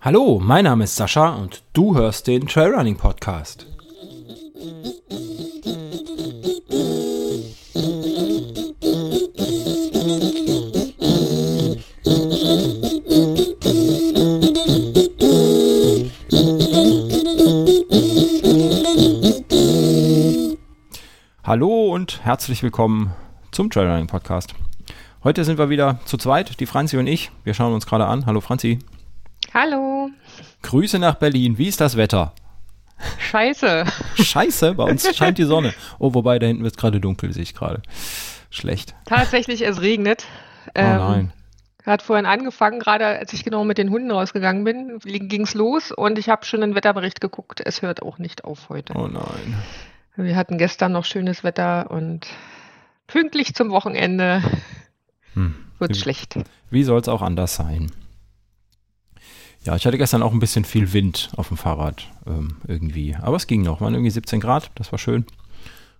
Hallo, mein Name ist Sascha und du hörst den Trailrunning Podcast. Hallo und herzlich willkommen zum Trailrunning Podcast. Heute sind wir wieder zu zweit, die Franzi und ich. Wir schauen uns gerade an. Hallo Franzi. Hallo. Grüße nach Berlin. Wie ist das Wetter? Scheiße. Scheiße, bei uns scheint die Sonne. Oh, wobei da hinten wird es gerade dunkel, sehe ich gerade. Schlecht. Tatsächlich, es regnet. Oh nein. Hat vorhin angefangen, gerade als ich genau mit den Hunden rausgegangen bin, ging es los und ich habe schon den Wetterbericht geguckt. Es hört auch nicht auf heute. Oh nein. Wir hatten gestern noch schönes Wetter und pünktlich zum Wochenende Hm. wird Wie- schlecht. Wie soll es auch anders sein? Ja, ich hatte gestern auch ein bisschen viel Wind auf dem Fahrrad ähm, irgendwie. Aber es ging noch. Waren irgendwie 17 Grad, das war schön.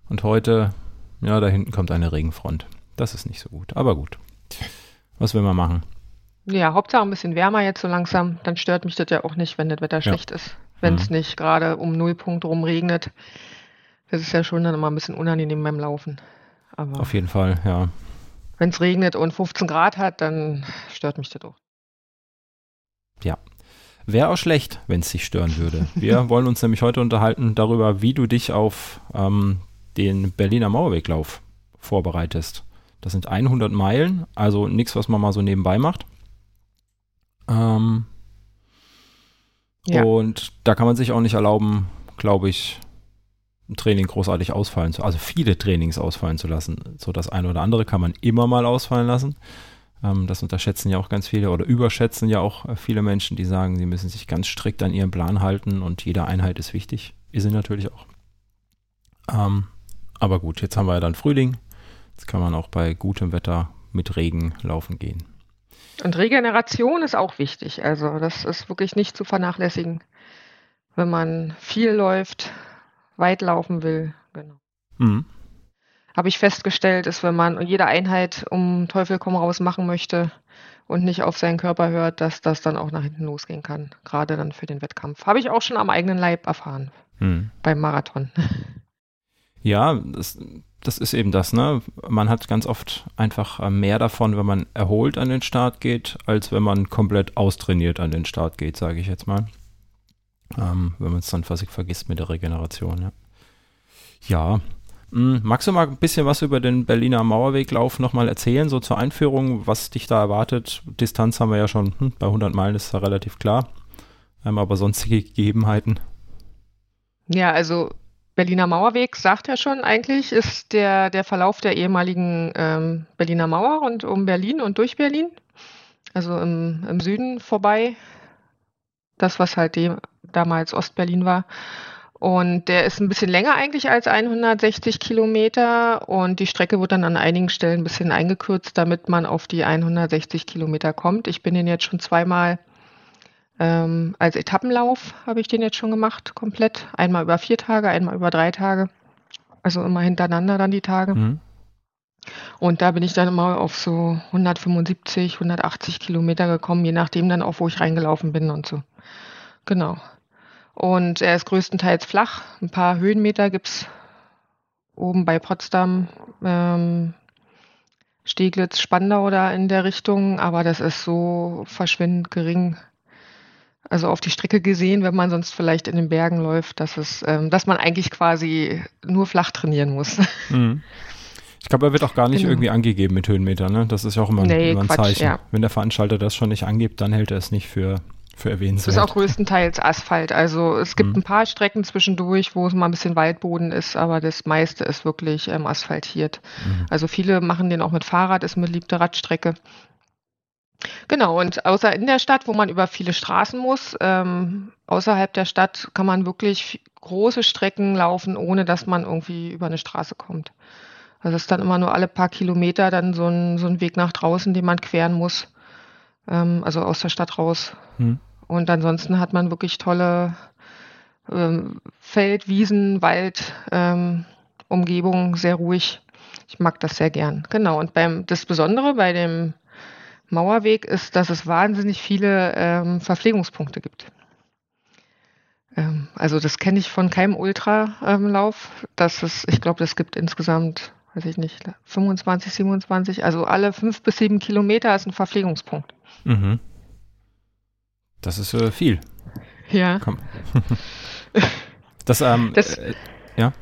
Und heute, ja, da hinten kommt eine Regenfront. Das ist nicht so gut. Aber gut. Was will man machen? Ja, Hauptsache ein bisschen wärmer jetzt so langsam. Dann stört mich das ja auch nicht, wenn das Wetter schlecht ist. Wenn es Mhm. nicht gerade um Nullpunkt rum regnet. Das ist ja schon dann immer ein bisschen unangenehm beim Laufen. Aber Auf jeden Fall, ja. Wenn es regnet und 15 Grad hat, dann stört mich das auch. Wäre auch schlecht, wenn es dich stören würde. Wir wollen uns nämlich heute unterhalten darüber, wie du dich auf ähm, den Berliner Mauerweglauf vorbereitest. Das sind 100 Meilen, also nichts, was man mal so nebenbei macht. Ähm, Ja. Und da kann man sich auch nicht erlauben, glaube ich, Training großartig ausfallen zu, also viele Trainings ausfallen zu lassen. So das eine oder andere kann man immer mal ausfallen lassen. Ähm, das unterschätzen ja auch ganz viele oder überschätzen ja auch äh, viele Menschen, die sagen, sie müssen sich ganz strikt an ihren Plan halten und jede Einheit ist wichtig. Ist sie natürlich auch. Ähm, aber gut, jetzt haben wir ja dann Frühling. Jetzt kann man auch bei gutem Wetter mit Regen laufen gehen. Und Regeneration ist auch wichtig. Also das ist wirklich nicht zu vernachlässigen, wenn man viel läuft, weit laufen will. Genau. Mhm. Habe ich festgestellt, ist, wenn man jede Einheit um Teufel komm raus machen möchte und nicht auf seinen Körper hört, dass das dann auch nach hinten losgehen kann. Gerade dann für den Wettkampf. Habe ich auch schon am eigenen Leib erfahren Mhm. beim Marathon. Ja, das, das ist eben das, ne? Man hat ganz oft einfach äh, mehr davon, wenn man erholt an den Start geht, als wenn man komplett austrainiert an den Start geht, sage ich jetzt mal. Ähm, wenn man es dann quasi vergisst mit der Regeneration, ja. Ja. Hm, magst du mal ein bisschen was über den Berliner Mauerweglauf nochmal erzählen, so zur Einführung, was dich da erwartet? Distanz haben wir ja schon, hm, bei 100 Meilen ist ja relativ klar. Ähm, aber sonstige Gegebenheiten. Ja, also Berliner Mauerweg sagt ja schon eigentlich, ist der, der Verlauf der ehemaligen ähm, Berliner Mauer und um Berlin und durch Berlin. Also im, im Süden vorbei. Das, was halt dem, damals Ostberlin war. Und der ist ein bisschen länger eigentlich als 160 Kilometer und die Strecke wird dann an einigen Stellen ein bisschen eingekürzt, damit man auf die 160 Kilometer kommt. Ich bin den jetzt schon zweimal ähm, als Etappenlauf habe ich den jetzt schon gemacht, komplett. Einmal über vier Tage, einmal über drei Tage. Also immer hintereinander dann die Tage. Mhm. Und da bin ich dann immer auf so 175, 180 Kilometer gekommen, je nachdem dann auch, wo ich reingelaufen bin und so. Genau. Und er ist größtenteils flach. Ein paar Höhenmeter gibt's oben bei Potsdam, ähm, Steglitz, Spandau da in der Richtung, aber das ist so verschwindend gering. Also auf die Strecke gesehen, wenn man sonst vielleicht in den Bergen läuft, dass es, ähm, dass man eigentlich quasi nur flach trainieren muss. Mhm. Ich glaube, er wird auch gar nicht Genau. irgendwie angegeben mit Höhenmetern. Ne? Das ist ja auch immer, ein- Nee, immer ein Quatsch, Zeichen. ja. Wenn der Veranstalter das schon nicht angibt, dann hält er es nicht für, für Es ist erwähnenswert. auch größtenteils Asphalt. Also es gibt Mhm. ein paar Strecken zwischendurch, wo es mal ein bisschen Waldboden ist, aber das meiste ist wirklich ähm, asphaltiert. Mhm. Also viele machen den auch mit Fahrrad, ist eine beliebte Radstrecke. Genau, und außer in der Stadt, wo man über viele Straßen muss, ähm, außerhalb der Stadt kann man wirklich große Strecken laufen, ohne dass man irgendwie über eine Straße kommt. Also es ist dann immer nur alle paar Kilometer dann so ein, so ein Weg nach draußen, den man queren muss, ähm, also aus der Stadt raus. Mhm. Und ansonsten hat man wirklich tolle ähm, Feld, Wiesen, Wald, ähm, Umgebung, sehr ruhig. Ich mag das sehr gern. Genau. Und beim, das Besondere bei dem Mauerweg ist, dass es wahnsinnig viele ähm, Verpflegungspunkte gibt. Ähm, also das kenne ich von keinem Ultralauf. Ähm, ich glaube, es gibt insgesamt, weiß ich nicht, 25, 27, also alle fünf bis sieben Kilometer ist ein Verpflegungspunkt. Mhm. Das ist äh, viel. Ja. Komm. das, ähm, das, äh, ja.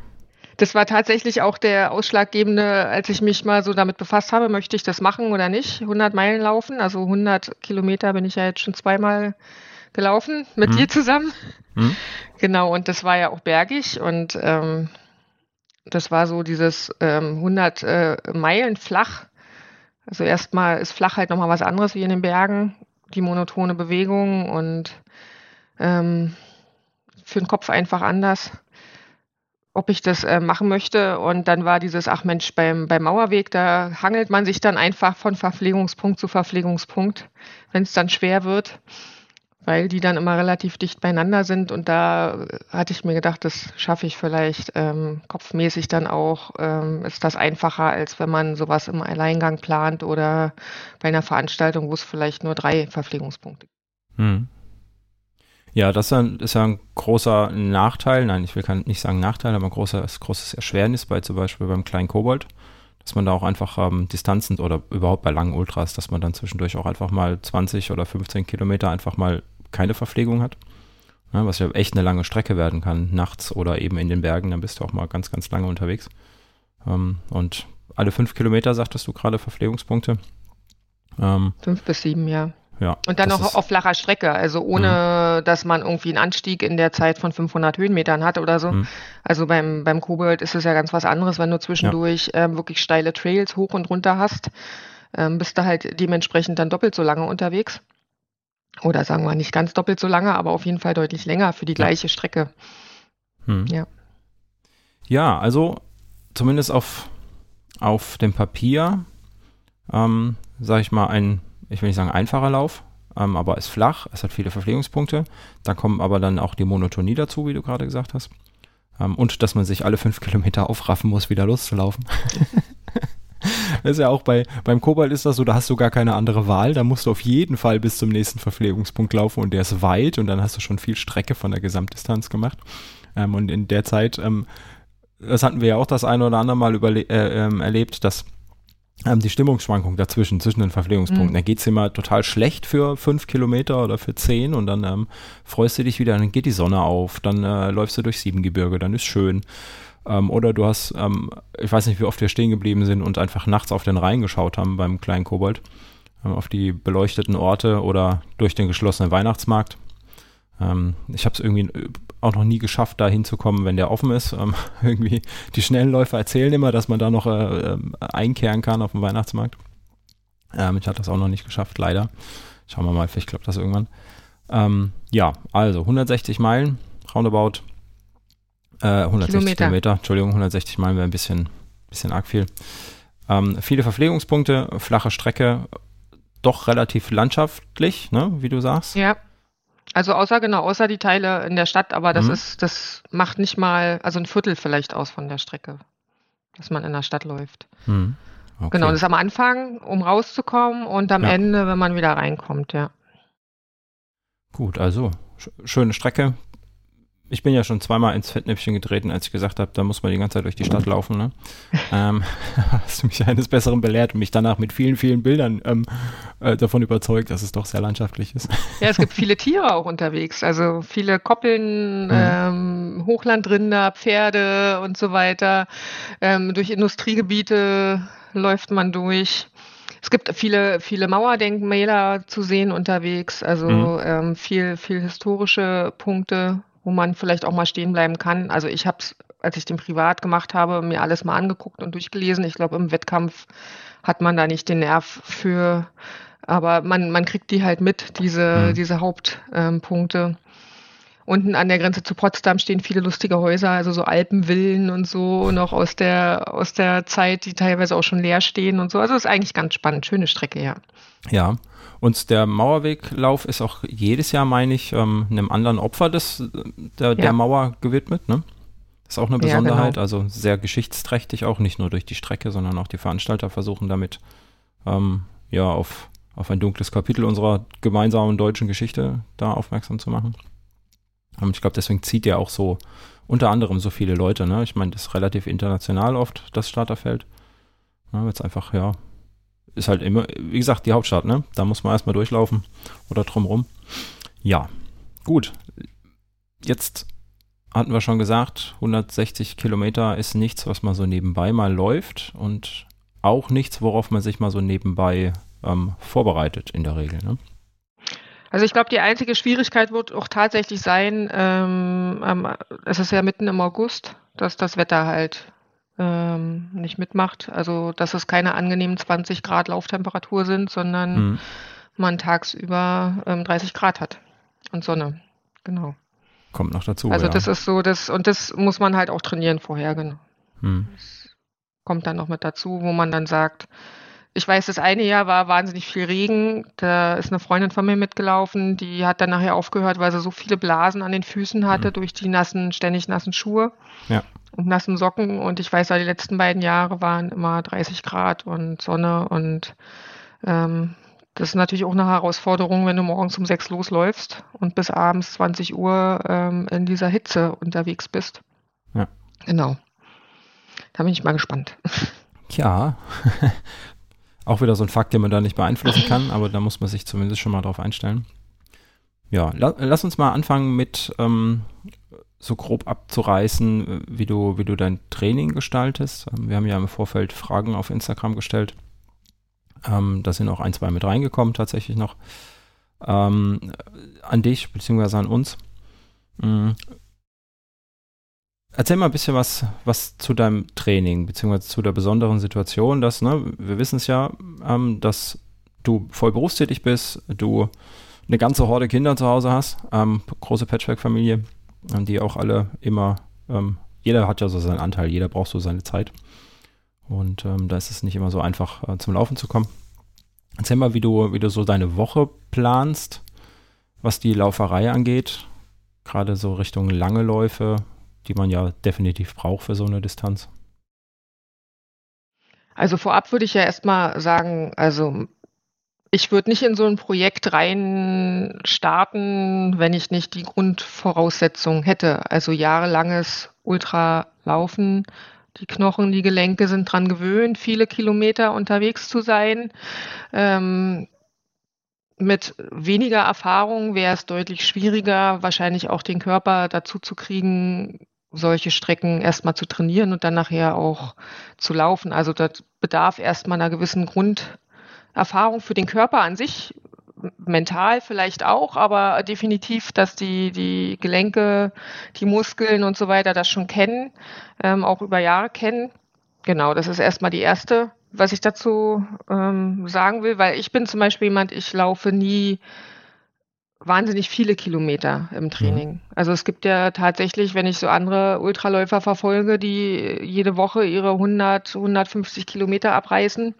Das war tatsächlich auch der ausschlaggebende, als ich mich mal so damit befasst habe, möchte ich das machen oder nicht? 100 Meilen laufen, also 100 Kilometer bin ich ja jetzt schon zweimal gelaufen mit hm. dir zusammen. Hm. Genau, und das war ja auch bergig und ähm, das war so dieses ähm, 100 äh, Meilen flach. Also erstmal ist flach halt nochmal was anderes wie in den Bergen, die monotone Bewegung und ähm, für den Kopf einfach anders ob ich das äh, machen möchte. Und dann war dieses, ach Mensch, beim, beim Mauerweg, da hangelt man sich dann einfach von Verpflegungspunkt zu Verpflegungspunkt, wenn es dann schwer wird, weil die dann immer relativ dicht beieinander sind. Und da hatte ich mir gedacht, das schaffe ich vielleicht ähm, kopfmäßig dann auch. Ähm, ist das einfacher, als wenn man sowas im Alleingang plant oder bei einer Veranstaltung, wo es vielleicht nur drei Verpflegungspunkte gibt. Hm. Ja, das ist ja ein großer Nachteil. Nein, ich will nicht sagen Nachteil, aber ein großes, großes Erschwernis bei zum Beispiel beim kleinen Kobold, dass man da auch einfach ähm, Distanzen oder überhaupt bei langen Ultras, dass man dann zwischendurch auch einfach mal 20 oder 15 Kilometer einfach mal keine Verpflegung hat. Ja, was ja echt eine lange Strecke werden kann, nachts oder eben in den Bergen, dann bist du auch mal ganz, ganz lange unterwegs. Ähm, und alle fünf Kilometer, sagtest du gerade, Verpflegungspunkte. Ähm, fünf bis sieben, ja. Ja, und dann noch auf flacher Strecke, also ohne, mhm. dass man irgendwie einen Anstieg in der Zeit von 500 Höhenmetern hat oder so. Mhm. Also beim, beim Kobold ist es ja ganz was anderes, wenn du zwischendurch ja. ähm, wirklich steile Trails hoch und runter hast, ähm, bist du halt dementsprechend dann doppelt so lange unterwegs. Oder sagen wir nicht ganz doppelt so lange, aber auf jeden Fall deutlich länger für die gleiche Strecke. Mhm. Ja. Ja, also zumindest auf, auf dem Papier, ähm, sag ich mal, ein ich will nicht sagen einfacher Lauf, ähm, aber ist flach, es hat viele Verpflegungspunkte. Da kommen aber dann auch die Monotonie dazu, wie du gerade gesagt hast. Ähm, und dass man sich alle fünf Kilometer aufraffen muss, wieder loszulaufen. das ist ja auch bei, beim Kobalt ist das so, da hast du gar keine andere Wahl. Da musst du auf jeden Fall bis zum nächsten Verpflegungspunkt laufen und der ist weit und dann hast du schon viel Strecke von der Gesamtdistanz gemacht. Ähm, und in der Zeit, ähm, das hatten wir ja auch das eine oder andere Mal äh, ähm, erlebt, dass ähm, die Stimmungsschwankung dazwischen, zwischen den Verpflegungspunkten. Mhm. Da geht's immer total schlecht für fünf Kilometer oder für zehn und dann ähm, freust du dich wieder, dann geht die Sonne auf, dann äh, läufst du durch Siebengebirge, dann ist schön. Ähm, oder du hast, ähm, ich weiß nicht, wie oft wir stehen geblieben sind und einfach nachts auf den Rhein geschaut haben beim kleinen Kobold, ähm, auf die beleuchteten Orte oder durch den geschlossenen Weihnachtsmarkt. Ähm, ich habe es irgendwie auch noch nie geschafft, da hinzukommen, wenn der offen ist. Ähm, irgendwie die schnellen Läufer erzählen immer, dass man da noch äh, äh, einkehren kann auf dem Weihnachtsmarkt. Ähm, ich hatte das auch noch nicht geschafft, leider. Schauen wir mal, vielleicht klappt das irgendwann. Ähm, ja, also 160 Meilen, roundabout. Äh, 160 Kilometer. Kilometer. Entschuldigung, 160 Meilen wäre ein bisschen, bisschen arg viel. Ähm, viele Verpflegungspunkte, flache Strecke, doch relativ landschaftlich, ne, wie du sagst. Ja. Also außer genau, außer die Teile in der Stadt, aber das mhm. ist, das macht nicht mal, also ein Viertel vielleicht aus von der Strecke, dass man in der Stadt läuft. Mhm. Okay. Genau, das ist am Anfang, um rauszukommen und am ja. Ende, wenn man wieder reinkommt, ja. Gut, also schöne Strecke, ich bin ja schon zweimal ins Fettnäpfchen getreten, als ich gesagt habe, da muss man die ganze Zeit durch die Stadt laufen. Ne? ähm, hast du mich eines Besseren belehrt und mich danach mit vielen, vielen Bildern ähm, äh, davon überzeugt, dass es doch sehr landschaftlich ist. ja, es gibt viele Tiere auch unterwegs, also viele Koppeln, mhm. ähm, Hochlandrinder, Pferde und so weiter. Ähm, durch Industriegebiete läuft man durch. Es gibt viele, viele Mauerdenkmäler zu sehen unterwegs, also mhm. ähm, viel, viel historische Punkte, wo man vielleicht auch mal stehen bleiben kann. Also ich habe es, als ich den privat gemacht habe, mir alles mal angeguckt und durchgelesen. Ich glaube, im Wettkampf hat man da nicht den Nerv für, aber man, man kriegt die halt mit, diese, mhm. diese Hauptpunkte. Ähm, Unten an der Grenze zu Potsdam stehen viele lustige Häuser, also so Alpenvillen und so, noch aus der, aus der Zeit, die teilweise auch schon leer stehen und so. Also ist eigentlich ganz spannend, schöne Strecke, ja. Ja, und der Mauerweglauf ist auch jedes Jahr, meine ich, ähm, einem anderen Opfer des, der, ja. der Mauer gewidmet. Ne? Ist auch eine Besonderheit, ja, genau. also sehr geschichtsträchtig auch, nicht nur durch die Strecke, sondern auch die Veranstalter versuchen damit ähm, ja auf, auf ein dunkles Kapitel unserer gemeinsamen deutschen Geschichte da aufmerksam zu machen. Und ich glaube, deswegen zieht ja auch so unter anderem so viele Leute. Ne? Ich meine, das ist relativ international oft, das Starterfeld. Ja, jetzt einfach, ja, ist halt immer, wie gesagt, die Hauptstadt, ne? Da muss man erstmal durchlaufen oder drumrum. Ja, gut. Jetzt hatten wir schon gesagt, 160 Kilometer ist nichts, was man so nebenbei mal läuft und auch nichts, worauf man sich mal so nebenbei ähm, vorbereitet in der Regel. Ne? Also ich glaube, die einzige Schwierigkeit wird auch tatsächlich sein, ähm, es ist ja mitten im August, dass das Wetter halt ähm, nicht mitmacht. Also dass es keine angenehmen 20 Grad Lauftemperatur sind, sondern mhm. man tagsüber 30 ähm, Grad hat und Sonne. Genau. Kommt noch dazu. Also ja. das ist so, das und das muss man halt auch trainieren vorher, genau. Mhm. Das kommt dann noch mit dazu, wo man dann sagt, ich weiß, das eine Jahr war wahnsinnig viel Regen. Da ist eine Freundin von mir mitgelaufen, die hat dann nachher aufgehört, weil sie so viele Blasen an den Füßen hatte mhm. durch die nassen, ständig nassen Schuhe ja. und nassen Socken. Und ich weiß, die letzten beiden Jahre waren immer 30 Grad und Sonne und ähm, das ist natürlich auch eine Herausforderung, wenn du morgens um sechs losläufst und bis abends 20 Uhr ähm, in dieser Hitze unterwegs bist. Ja. Genau. Da bin ich mal gespannt. Ja, Auch wieder so ein Fakt, den man da nicht beeinflussen kann, aber da muss man sich zumindest schon mal drauf einstellen. Ja, la lass uns mal anfangen mit ähm, so grob abzureißen, wie du, wie du dein Training gestaltest. Ähm, wir haben ja im Vorfeld Fragen auf Instagram gestellt. Ähm, da sind auch ein, zwei mit reingekommen tatsächlich noch. Ähm, an dich beziehungsweise an uns. Mhm. Erzähl mal ein bisschen was, was zu deinem Training, beziehungsweise zu der besonderen Situation, dass, ne, wir wissen es ja, ähm, dass du voll berufstätig bist, du eine ganze Horde Kinder zu Hause hast, ähm, große Patchwork-Familie, ähm, die auch alle immer, ähm, jeder hat ja so seinen Anteil, jeder braucht so seine Zeit. Und ähm, da ist es nicht immer so einfach, äh, zum Laufen zu kommen. Erzähl mal, wie du, wie du so deine Woche planst, was die Lauferei angeht, gerade so Richtung lange Läufe, die man ja definitiv braucht für so eine Distanz? Also vorab würde ich ja erstmal sagen, also ich würde nicht in so ein Projekt rein starten, wenn ich nicht die Grundvoraussetzungen hätte. Also jahrelanges Ultralaufen. Die Knochen, die Gelenke sind dran gewöhnt, viele Kilometer unterwegs zu sein. Ähm, mit weniger Erfahrung wäre es deutlich schwieriger, wahrscheinlich auch den Körper dazu zu kriegen, solche Strecken erstmal zu trainieren und dann nachher auch zu laufen. Also das bedarf erstmal einer gewissen Grunderfahrung für den Körper an sich, mental vielleicht auch, aber definitiv, dass die, die Gelenke, die Muskeln und so weiter das schon kennen, ähm, auch über Jahre kennen. Genau, das ist erstmal die erste, was ich dazu ähm, sagen will, weil ich bin zum Beispiel jemand, ich laufe nie wahnsinnig viele Kilometer im Training. Mhm. Also es gibt ja tatsächlich, wenn ich so andere Ultraläufer verfolge, die jede Woche ihre 100, 150 Kilometer abreißen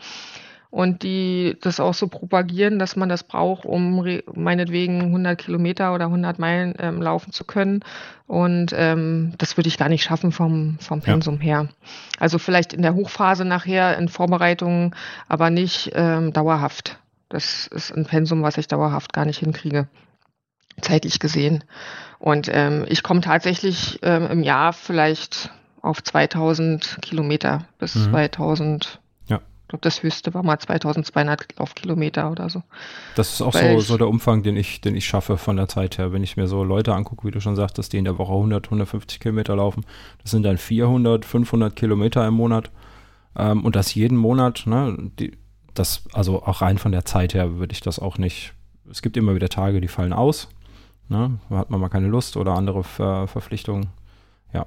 und die das auch so propagieren, dass man das braucht, um meinetwegen 100 Kilometer oder 100 Meilen ähm, laufen zu können. Und ähm, das würde ich gar nicht schaffen vom, vom Pensum ja. her. Also vielleicht in der Hochphase nachher in Vorbereitungen, aber nicht ähm, dauerhaft. Das ist ein Pensum, was ich dauerhaft gar nicht hinkriege zeitlich gesehen. Und ähm, ich komme tatsächlich ähm, im Jahr vielleicht auf 2000 Kilometer bis mhm. 2000. Ja. Ich glaube, das höchste war mal 2200 Laufkilometer oder so. Das ist auch so, so der Umfang, den ich, den ich schaffe von der Zeit her. Wenn ich mir so Leute angucke, wie du schon sagtest, die in der Woche 100, 150 Kilometer laufen, das sind dann 400, 500 Kilometer im Monat. Ähm, und das jeden Monat, ne? Die, das, also auch rein von der Zeit her würde ich das auch nicht. Es gibt immer wieder Tage, die fallen aus. Ne? Da hat man mal keine Lust oder andere Ver Verpflichtungen. Ja.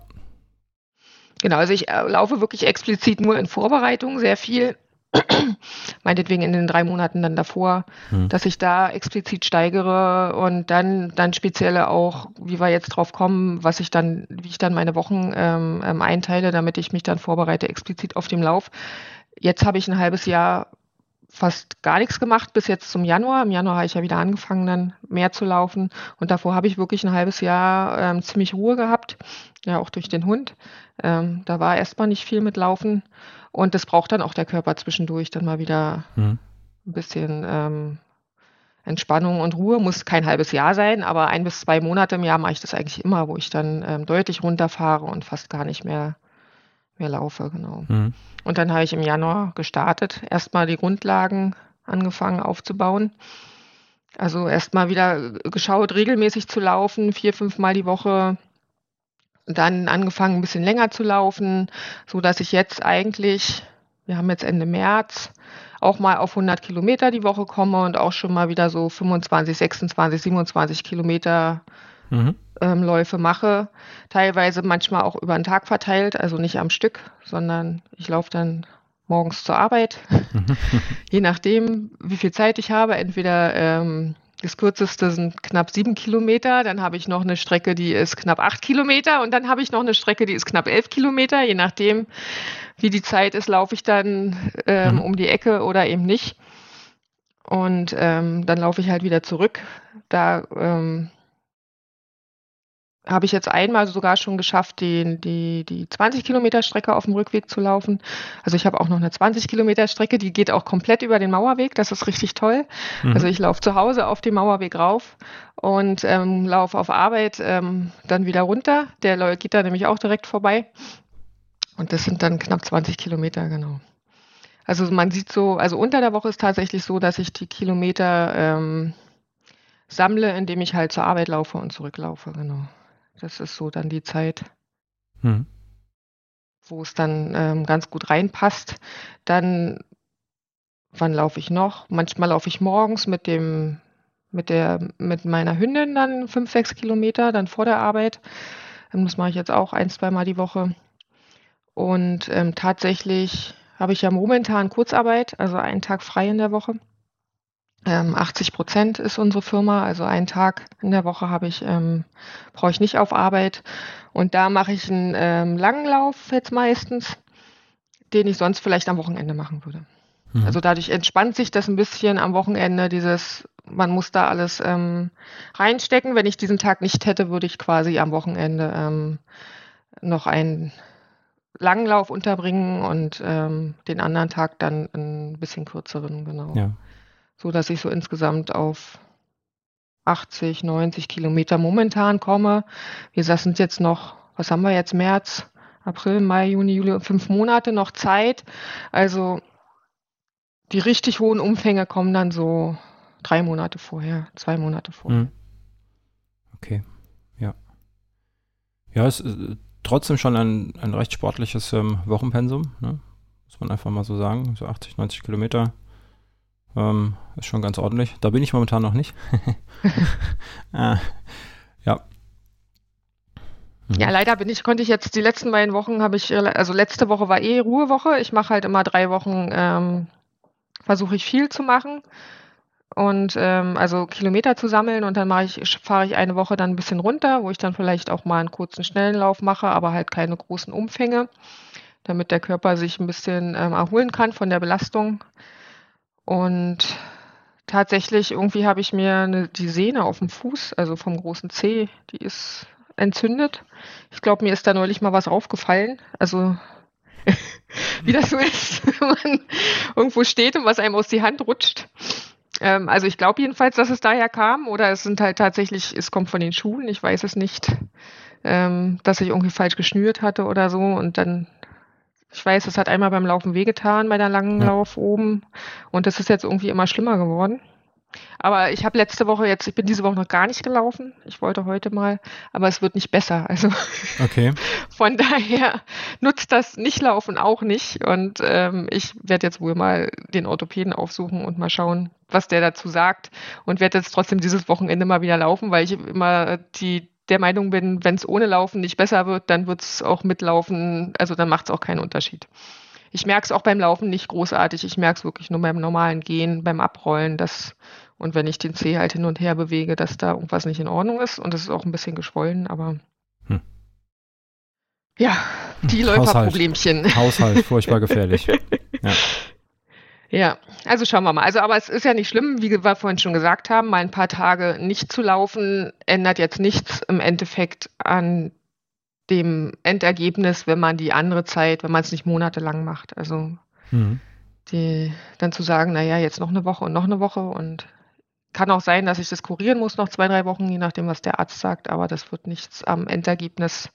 Genau, also ich äh, laufe wirklich explizit nur in Vorbereitung sehr viel. Meinetwegen in den drei Monaten dann davor, hm. dass ich da explizit steigere und dann, dann spezielle auch, wie wir jetzt drauf kommen, was ich dann, wie ich dann meine Wochen ähm, ähm einteile, damit ich mich dann vorbereite, explizit auf dem Lauf. Jetzt habe ich ein halbes Jahr fast gar nichts gemacht bis jetzt zum Januar. Im Januar habe ich ja wieder angefangen, dann mehr zu laufen. Und davor habe ich wirklich ein halbes Jahr ähm, ziemlich Ruhe gehabt, ja auch durch den Hund. Ähm, da war erstmal nicht viel mit Laufen. Und das braucht dann auch der Körper zwischendurch, dann mal wieder mhm. ein bisschen ähm, Entspannung und Ruhe. Muss kein halbes Jahr sein, aber ein bis zwei Monate im Jahr mache ich das eigentlich immer, wo ich dann ähm, deutlich runterfahre und fast gar nicht mehr, mehr laufe. Genau. Mhm. Und dann habe ich im Januar gestartet, erstmal die Grundlagen angefangen aufzubauen. Also erstmal wieder geschaut, regelmäßig zu laufen, vier, fünf Mal die Woche. Dann angefangen, ein bisschen länger zu laufen, so dass ich jetzt eigentlich, wir haben jetzt Ende März, auch mal auf 100 Kilometer die Woche komme und auch schon mal wieder so 25, 26, 27 Kilometer mhm. ähm, Läufe mache. Teilweise manchmal auch über den Tag verteilt, also nicht am Stück, sondern ich laufe dann morgens zur Arbeit, je nachdem, wie viel Zeit ich habe. Entweder ähm, das kürzeste sind knapp sieben Kilometer, dann habe ich noch eine Strecke, die ist knapp acht Kilometer und dann habe ich noch eine Strecke, die ist knapp elf Kilometer. Je nachdem, wie die Zeit ist, laufe ich dann ähm, mhm. um die Ecke oder eben nicht. Und ähm, dann laufe ich halt wieder zurück. Da ähm, habe ich jetzt einmal sogar schon geschafft, die, die, die 20 Kilometer Strecke auf dem Rückweg zu laufen. Also ich habe auch noch eine 20 Kilometer Strecke, die geht auch komplett über den Mauerweg. Das ist richtig toll. Mhm. Also ich laufe zu Hause auf dem Mauerweg rauf und ähm, laufe auf Arbeit ähm, dann wieder runter. Der geht da nämlich auch direkt vorbei. Und das sind dann knapp 20 Kilometer, genau. Also man sieht so, also unter der Woche ist tatsächlich so, dass ich die Kilometer ähm, sammle, indem ich halt zur Arbeit laufe und zurücklaufe, genau. Das ist so dann die Zeit, hm. wo es dann ähm, ganz gut reinpasst. Dann, wann laufe ich noch? Manchmal laufe ich morgens mit dem, mit der, mit meiner Hündin dann fünf, sechs Kilometer, dann vor der Arbeit. Ähm, das mache ich jetzt auch ein, zweimal die Woche. Und ähm, tatsächlich habe ich ja momentan Kurzarbeit, also einen Tag frei in der Woche. Ähm, 80 Prozent ist unsere Firma, also einen Tag in der Woche habe ich, ähm, brauche ich nicht auf Arbeit. Und da mache ich einen ähm, langen Lauf jetzt meistens, den ich sonst vielleicht am Wochenende machen würde. Mhm. Also dadurch entspannt sich das ein bisschen am Wochenende, dieses, man muss da alles ähm, reinstecken. Wenn ich diesen Tag nicht hätte, würde ich quasi am Wochenende ähm, noch einen langen Lauf unterbringen und ähm, den anderen Tag dann ein bisschen kürzeren, genau. Ja so dass ich so insgesamt auf 80, 90 Kilometer momentan komme. Wir sind jetzt noch, was haben wir jetzt, März, April, Mai, Juni, Juli, fünf Monate noch Zeit. Also die richtig hohen Umfänge kommen dann so drei Monate vorher, zwei Monate vorher. Mhm. Okay, ja. Ja, es ist äh, trotzdem schon ein, ein recht sportliches ähm, Wochenpensum, ne? muss man einfach mal so sagen. So 80, 90 Kilometer ähm, ist schon ganz ordentlich. Da bin ich momentan noch nicht. äh, ja. Ja, leider bin ich, konnte ich jetzt die letzten beiden Wochen habe ich, also letzte Woche war eh Ruhewoche. Ich mache halt immer drei Wochen, ähm, versuche ich viel zu machen und ähm, also Kilometer zu sammeln und dann mache ich, fahre ich eine Woche dann ein bisschen runter, wo ich dann vielleicht auch mal einen kurzen schnellen Lauf mache, aber halt keine großen Umfänge, damit der Körper sich ein bisschen ähm, erholen kann von der Belastung. Und tatsächlich, irgendwie habe ich mir eine, die Sehne auf dem Fuß, also vom großen C, die ist entzündet. Ich glaube, mir ist da neulich mal was aufgefallen. Also wie das so ist, wenn man irgendwo steht und was einem aus die Hand rutscht. Ähm, also ich glaube jedenfalls, dass es daher kam oder es sind halt tatsächlich, es kommt von den Schuhen, ich weiß es nicht, ähm, dass ich irgendwie falsch geschnürt hatte oder so und dann ich weiß, es hat einmal beim Laufen wehgetan, bei der langen ja. Lauf oben. Und das ist jetzt irgendwie immer schlimmer geworden. Aber ich habe letzte Woche jetzt, ich bin diese Woche noch gar nicht gelaufen. Ich wollte heute mal, aber es wird nicht besser. Also okay. von daher nutzt das Nicht-Laufen auch nicht. Und ähm, ich werde jetzt wohl mal den Orthopäden aufsuchen und mal schauen, was der dazu sagt. Und werde jetzt trotzdem dieses Wochenende mal wieder laufen, weil ich immer die der Meinung bin, wenn es ohne Laufen nicht besser wird, dann wird es auch mit Laufen, also dann macht es auch keinen Unterschied. Ich merke es auch beim Laufen nicht großartig. Ich merke es wirklich nur beim normalen Gehen, beim Abrollen, dass, und wenn ich den Zeh halt hin und her bewege, dass da irgendwas nicht in Ordnung ist. Und es ist auch ein bisschen geschwollen, aber hm. ja, die Läuferproblemchen. Haushalt, Haushalt furchtbar gefährlich. ja. Ja, also schauen wir mal. Also, aber es ist ja nicht schlimm, wie wir vorhin schon gesagt haben, mal ein paar Tage nicht zu laufen ändert jetzt nichts im Endeffekt an dem Endergebnis, wenn man die andere Zeit, wenn man es nicht monatelang macht. Also mhm. die dann zu sagen, naja, jetzt noch eine Woche und noch eine Woche und kann auch sein, dass ich das kurieren muss, noch zwei, drei Wochen, je nachdem, was der Arzt sagt, aber das wird nichts am Endergebnis,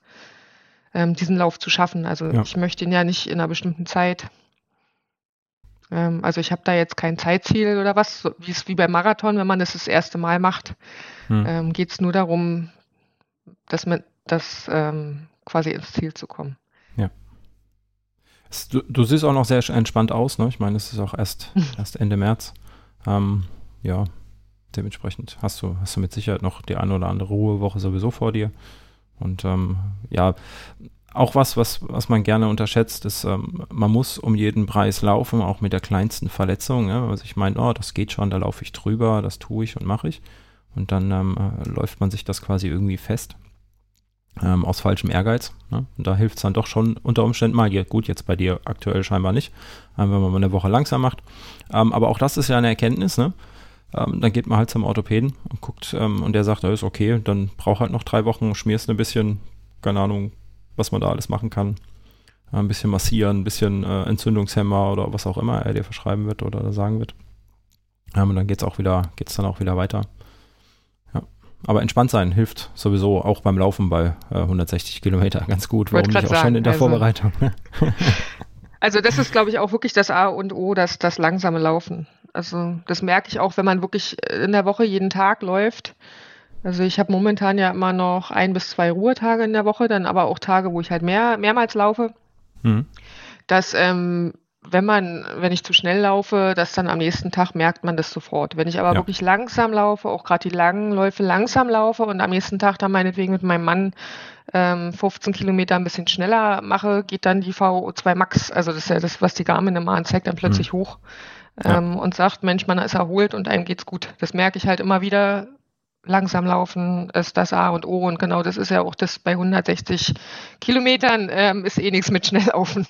ähm, diesen Lauf zu schaffen. Also ja. ich möchte ihn ja nicht in einer bestimmten Zeit. Ähm, also ich habe da jetzt kein Zeitziel oder was, so, wie es wie beim Marathon, wenn man das das erste Mal macht, hm. ähm, geht es nur darum, dass man das ähm, quasi ins Ziel zu kommen. Ja. Du, du, siehst auch noch sehr entspannt aus, ne? Ich meine, es ist auch erst, erst Ende März. Ähm, ja, dementsprechend hast du, hast du mit Sicherheit noch die eine oder andere Ruhewoche sowieso vor dir. Und ähm, ja, auch was, was, was man gerne unterschätzt, ist, ähm, man muss um jeden Preis laufen, auch mit der kleinsten Verletzung. Ja? Also ich meine, oh, das geht schon, da laufe ich drüber, das tue ich und mache ich. Und dann ähm, äh, läuft man sich das quasi irgendwie fest. Ähm, aus falschem Ehrgeiz. Ne? Und da hilft es dann doch schon unter Umständen mal. Ja, gut, jetzt bei dir aktuell scheinbar nicht, ähm, wenn man mal eine Woche langsam macht. Ähm, aber auch das ist ja eine Erkenntnis. Ne? Ähm, dann geht man halt zum Orthopäden und guckt ähm, und der sagt, das ist okay, dann braucht halt noch drei Wochen, schmierst ein bisschen, keine Ahnung, was man da alles machen kann. Äh, ein bisschen massieren, ein bisschen äh, Entzündungshemmer oder was auch immer er dir verschreiben wird oder sagen wird. Ähm, und dann geht's auch wieder, geht's dann auch wieder weiter. Ja. Aber entspannt sein hilft sowieso auch beim Laufen bei äh, 160 Kilometer ganz gut. Warum nicht auch sagen, schon in der also, Vorbereitung? also das ist, glaube ich, auch wirklich das A und O, das, das langsame Laufen. Also das merke ich auch, wenn man wirklich in der Woche jeden Tag läuft. Also ich habe momentan ja immer noch ein bis zwei Ruhetage in der Woche, dann aber auch Tage, wo ich halt mehr, mehrmals laufe. Mhm. Dass ähm, wenn man, wenn ich zu schnell laufe, dass dann am nächsten Tag merkt man das sofort. Wenn ich aber ja. wirklich langsam laufe, auch gerade die langen Läufe langsam laufe und am nächsten Tag dann meinetwegen mit meinem Mann ähm, 15 Kilometer ein bisschen schneller mache, geht dann die VO2 Max, also das ist ja das, was die Garmin immer anzeigt, dann plötzlich mhm. hoch ähm, ja. und sagt, Mensch, man ist erholt und einem geht's gut. Das merke ich halt immer wieder. Langsam laufen ist das A und O und genau das ist ja auch das bei 160 Kilometern ähm, ist eh nichts mit Schnelllaufen.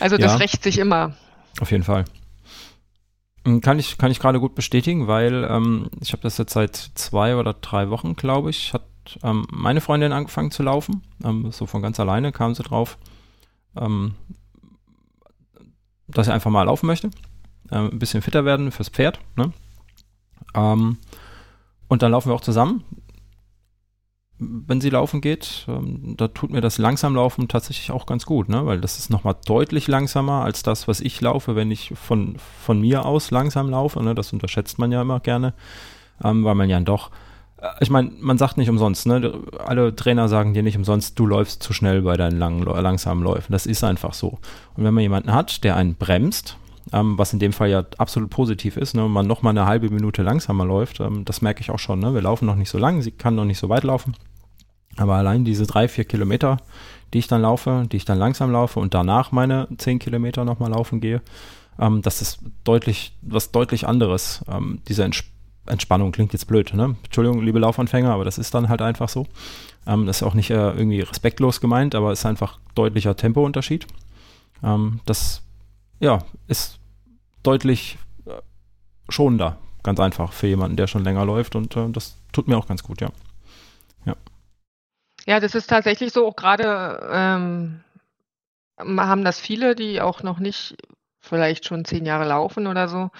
Also das ja. rächt sich immer. Auf jeden Fall. Hm, kann ich, kann ich gerade gut bestätigen, weil ähm, ich habe das jetzt seit zwei oder drei Wochen, glaube ich, hat ähm, meine Freundin angefangen zu laufen. Ähm, so von ganz alleine kam sie drauf, ähm, dass sie einfach mal laufen möchte äh, ein bisschen fitter werden fürs Pferd. Ne? Ähm, und dann laufen wir auch zusammen. Wenn sie laufen geht, ähm, da tut mir das Langsamlaufen tatsächlich auch ganz gut, ne? weil das ist nochmal deutlich langsamer als das, was ich laufe, wenn ich von, von mir aus langsam laufe. Ne? Das unterschätzt man ja immer gerne, ähm, weil man ja doch äh, ich meine, man sagt nicht umsonst, ne? Alle Trainer sagen dir nicht umsonst, du läufst zu schnell bei deinen langen, langsamen Läufen. Das ist einfach so. Und wenn man jemanden hat, der einen bremst, ähm, was in dem Fall ja absolut positiv ist, ne, und man nochmal eine halbe Minute langsamer läuft, ähm, das merke ich auch schon, ne? wir laufen noch nicht so lang, sie kann noch nicht so weit laufen, aber allein diese drei, vier Kilometer, die ich dann laufe, die ich dann langsam laufe und danach meine zehn Kilometer nochmal laufen gehe, ähm, das ist deutlich, was deutlich anderes, ähm, diese Ents Entspannung klingt jetzt blöd, ne? Entschuldigung, liebe Laufanfänger, aber das ist dann halt einfach so. Ähm, das ist auch nicht äh, irgendwie respektlos gemeint, aber ist einfach deutlicher Tempounterschied. Ähm, das ja, ist deutlich äh, schonender, ganz einfach für jemanden, der schon länger läuft und äh, das tut mir auch ganz gut, ja. Ja, ja das ist tatsächlich so, auch gerade ähm, haben das viele, die auch noch nicht vielleicht schon zehn Jahre laufen oder so,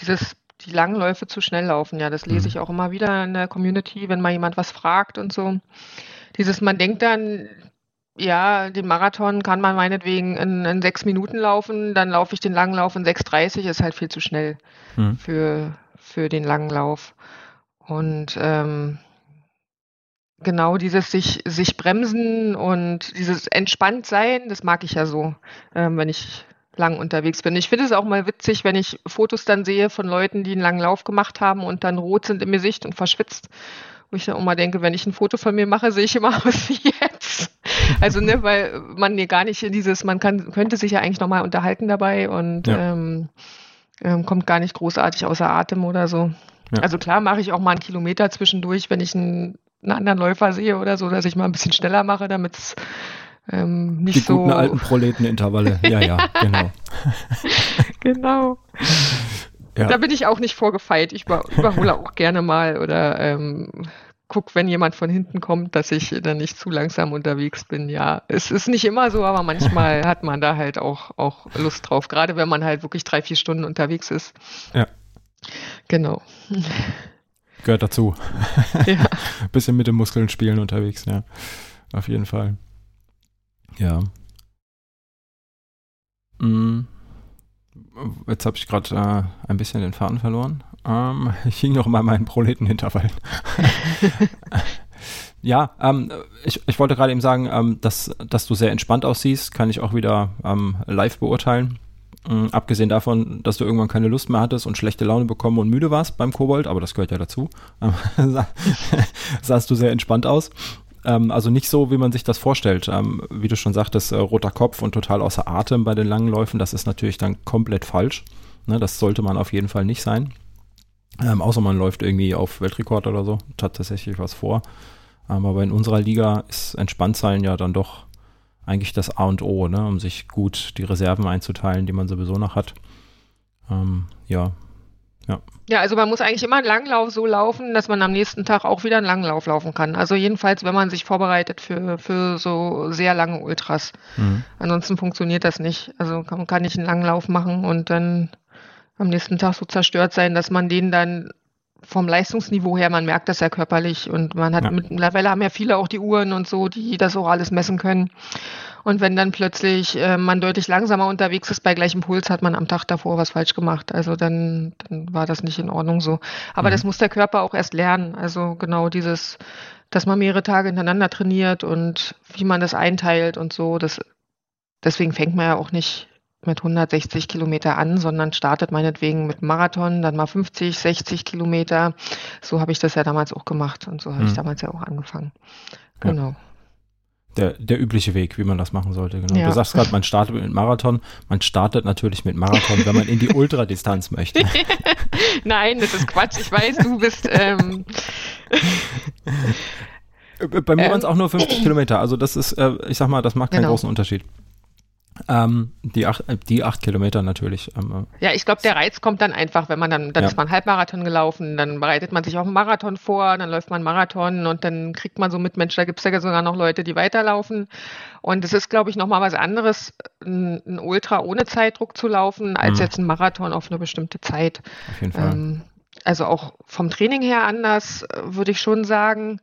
dieses die langen Läufe zu schnell laufen. Ja, das lese mhm. ich auch immer wieder in der Community, wenn mal jemand was fragt und so. Dieses, man denkt dann, ja, den Marathon kann man meinetwegen in, in sechs Minuten laufen, dann laufe ich den langen Lauf in 6,30, ist halt viel zu schnell hm. für, für den langen Lauf. Und ähm, genau dieses sich, sich bremsen und dieses entspannt sein, das mag ich ja so, ähm, wenn ich lang unterwegs bin. Ich finde es auch mal witzig, wenn ich Fotos dann sehe von Leuten, die einen langen Lauf gemacht haben und dann rot sind im Gesicht und verschwitzt. Wo ich dann auch mal denke, wenn ich ein Foto von mir mache, sehe ich immer aus wie jetzt. Also, ne, weil man nee, gar nicht in dieses, man kann, könnte sich ja eigentlich nochmal unterhalten dabei und ja. ähm, ähm, kommt gar nicht großartig außer Atem oder so. Ja. Also klar mache ich auch mal einen Kilometer zwischendurch, wenn ich einen, einen anderen Läufer sehe oder so, dass ich mal ein bisschen schneller mache, damit es ähm, nicht Die so. Die guten alten Proletenintervalle, ja, ja, genau. genau. Ja. Da bin ich auch nicht vorgefeilt. Ich über, überhole auch gerne mal oder ähm, gucke, wenn jemand von hinten kommt, dass ich dann nicht zu langsam unterwegs bin. Ja, es ist nicht immer so, aber manchmal hat man da halt auch, auch Lust drauf, gerade wenn man halt wirklich drei, vier Stunden unterwegs ist. Ja. Genau. Gehört dazu. Ja. Bisschen mit den Muskeln spielen unterwegs, ja. Auf jeden Fall. Ja. Mhm. Jetzt habe ich gerade äh, ein bisschen den Faden verloren. Ähm, ich hing noch mal meinen Proletenhinterfall. ja, ähm, ich, ich wollte gerade eben sagen, ähm, dass, dass du sehr entspannt aussiehst, kann ich auch wieder ähm, live beurteilen. Ähm, abgesehen davon, dass du irgendwann keine Lust mehr hattest und schlechte Laune bekommen und müde warst beim Kobold, aber das gehört ja dazu, sahst du sehr entspannt aus. Ähm, also nicht so, wie man sich das vorstellt. Ähm, wie du schon sagtest, äh, roter Kopf und total außer Atem bei den langen Läufen, das ist natürlich dann komplett falsch. Ne, das sollte man auf jeden Fall nicht sein. Ähm, außer man läuft irgendwie auf Weltrekord oder so, hat tatsächlich was vor. Aber in unserer Liga ist entspannt sein ja dann doch eigentlich das A und O, ne, um sich gut die Reserven einzuteilen, die man sowieso noch hat. Ähm, ja, ja. Ja, also man muss eigentlich immer einen Langlauf so laufen, dass man am nächsten Tag auch wieder einen Langlauf laufen kann. Also jedenfalls, wenn man sich vorbereitet für, für so sehr lange Ultras. Mhm. Ansonsten funktioniert das nicht. Also kann, kann nicht einen Langlauf machen und dann am nächsten Tag so zerstört sein, dass man den dann vom Leistungsniveau her, man merkt das ja körperlich und man hat ja. mittlerweile haben ja viele auch die Uhren und so, die das auch alles messen können. Und wenn dann plötzlich äh, man deutlich langsamer unterwegs ist bei gleichem Puls, hat man am Tag davor was falsch gemacht. Also dann, dann war das nicht in Ordnung so. Aber mhm. das muss der Körper auch erst lernen. Also genau dieses, dass man mehrere Tage hintereinander trainiert und wie man das einteilt und so. Das, deswegen fängt man ja auch nicht mit 160 Kilometer an, sondern startet meinetwegen mit Marathon, dann mal 50, 60 Kilometer. So habe ich das ja damals auch gemacht und so habe mhm. ich damals ja auch angefangen. Genau. Ja der, der übliche Weg, wie man das machen sollte. Genau. Ja. Du sagst gerade, man startet mit Marathon. Man startet natürlich mit Marathon, wenn man in die Ultradistanz möchte. Nein, das ist Quatsch. Ich weiß, du bist. Ähm, Bei mir ähm, waren es auch nur 50 Kilometer. Also das ist, äh, ich sag mal, das macht keinen genau. großen Unterschied. Ähm, die, acht, äh, die acht Kilometer natürlich. Ähm, äh, ja, ich glaube, der Reiz kommt dann einfach, wenn man dann, dann ja. ist man Halbmarathon gelaufen, dann bereitet man sich auf einen Marathon vor, dann läuft man Marathon und dann kriegt man so mit, Mensch, da gibt es ja sogar noch Leute, die weiterlaufen. Und es ist, glaube ich, nochmal was anderes, ein, ein, Ultra ohne Zeitdruck zu laufen, als mhm. jetzt ein Marathon auf eine bestimmte Zeit. Auf jeden Fall. Ähm, also auch vom Training her anders, äh, würde ich schon sagen.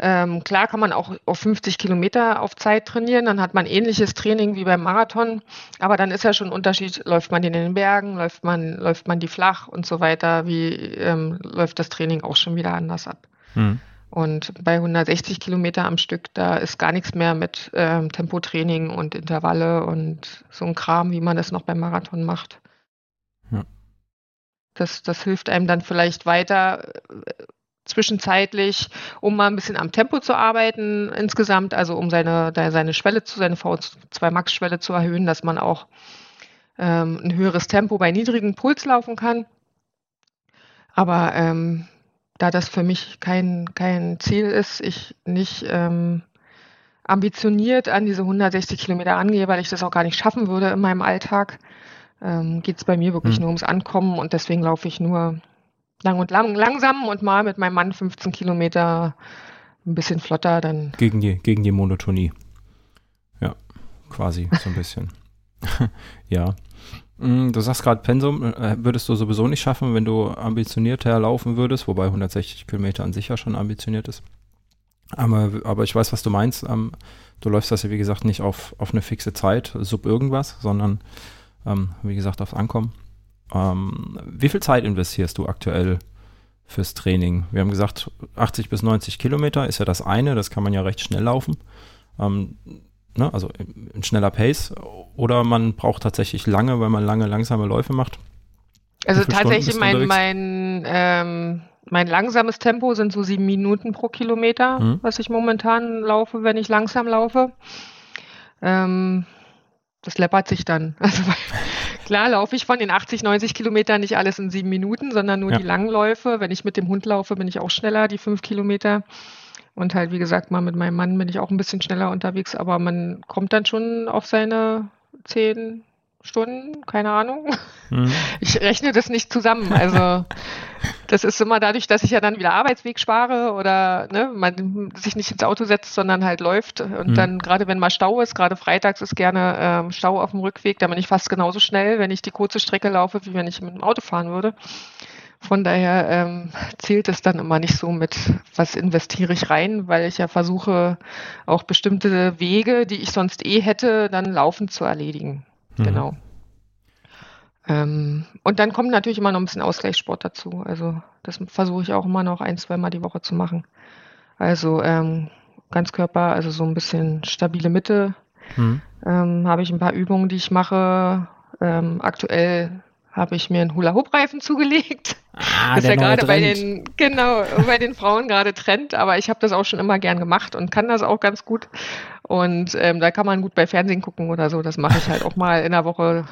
Ähm, klar kann man auch auf 50 Kilometer auf Zeit trainieren, dann hat man ähnliches Training wie beim Marathon, aber dann ist ja schon ein Unterschied, läuft man in den Bergen, läuft man, läuft man die flach und so weiter, wie ähm, läuft das Training auch schon wieder anders ab. Hm. Und bei 160 Kilometer am Stück, da ist gar nichts mehr mit ähm, Tempotraining und Intervalle und so ein Kram, wie man das noch beim Marathon macht. Ja. Das, das hilft einem dann vielleicht weiter, zwischenzeitlich, um mal ein bisschen am Tempo zu arbeiten insgesamt, also um seine, seine Schwelle zu, seine V2 Max Schwelle zu erhöhen, dass man auch ähm, ein höheres Tempo bei niedrigem Puls laufen kann. Aber ähm, da das für mich kein, kein Ziel ist, ich nicht ähm, ambitioniert an diese 160 Kilometer angehe, weil ich das auch gar nicht schaffen würde in meinem Alltag, ähm, geht es bei mir wirklich hm. nur ums Ankommen und deswegen laufe ich nur lang und lang, langsam und mal mit meinem Mann 15 Kilometer ein bisschen flotter, dann. Gegen die, gegen die Monotonie. Ja, quasi so ein bisschen. ja. Mm, du sagst gerade, Pensum äh, würdest du sowieso nicht schaffen, wenn du ambitionierter laufen würdest, wobei 160 Kilometer an sich ja schon ambitioniert ist. Aber, aber ich weiß, was du meinst. Ähm, du läufst das ja, wie gesagt, nicht auf, auf eine fixe Zeit, sub irgendwas, sondern, ähm, wie gesagt, aufs Ankommen. Ähm, wie viel Zeit investierst du aktuell fürs Training? Wir haben gesagt, 80 bis 90 Kilometer ist ja das eine, das kann man ja recht schnell laufen. Ähm, ne, also ein schneller Pace. Oder man braucht tatsächlich lange, weil man lange langsame Läufe macht. Also tatsächlich mein, mein, ähm, mein langsames Tempo sind so sieben Minuten pro Kilometer, mhm. was ich momentan laufe, wenn ich langsam laufe. Ähm, das läppert sich dann. Also klar laufe ich von den 80, 90 Kilometern nicht alles in sieben Minuten, sondern nur ja. die Langläufe. Wenn ich mit dem Hund laufe, bin ich auch schneller, die fünf Kilometer. Und halt, wie gesagt, mal mit meinem Mann bin ich auch ein bisschen schneller unterwegs, aber man kommt dann schon auf seine zehn Stunden, keine Ahnung. Mhm. Ich rechne das nicht zusammen. Also das ist immer dadurch, dass ich ja dann wieder Arbeitsweg spare oder ne, man sich nicht ins Auto setzt, sondern halt läuft. Und mhm. dann gerade wenn mal Stau ist, gerade freitags ist gerne ähm, Stau auf dem Rückweg, da bin ich fast genauso schnell, wenn ich die kurze Strecke laufe, wie wenn ich mit dem Auto fahren würde. Von daher ähm, zählt es dann immer nicht so mit, was investiere ich rein, weil ich ja versuche, auch bestimmte Wege, die ich sonst eh hätte, dann laufend zu erledigen. Mhm. Genau. Ähm, und dann kommt natürlich immer noch ein bisschen Ausgleichssport dazu. Also das versuche ich auch immer noch ein, zweimal die Woche zu machen. Also ähm, Ganzkörper, also so ein bisschen stabile Mitte. Mhm. Ähm, habe ich ein paar Übungen, die ich mache. Ähm, aktuell habe ich mir einen Hula-Hoop-Reifen zugelegt. Ah, das ist ja gerade bei den, genau, bei den Frauen gerade Trend, aber ich habe das auch schon immer gern gemacht und kann das auch ganz gut. Und ähm, da kann man gut bei Fernsehen gucken oder so. Das mache ich halt auch mal in der Woche,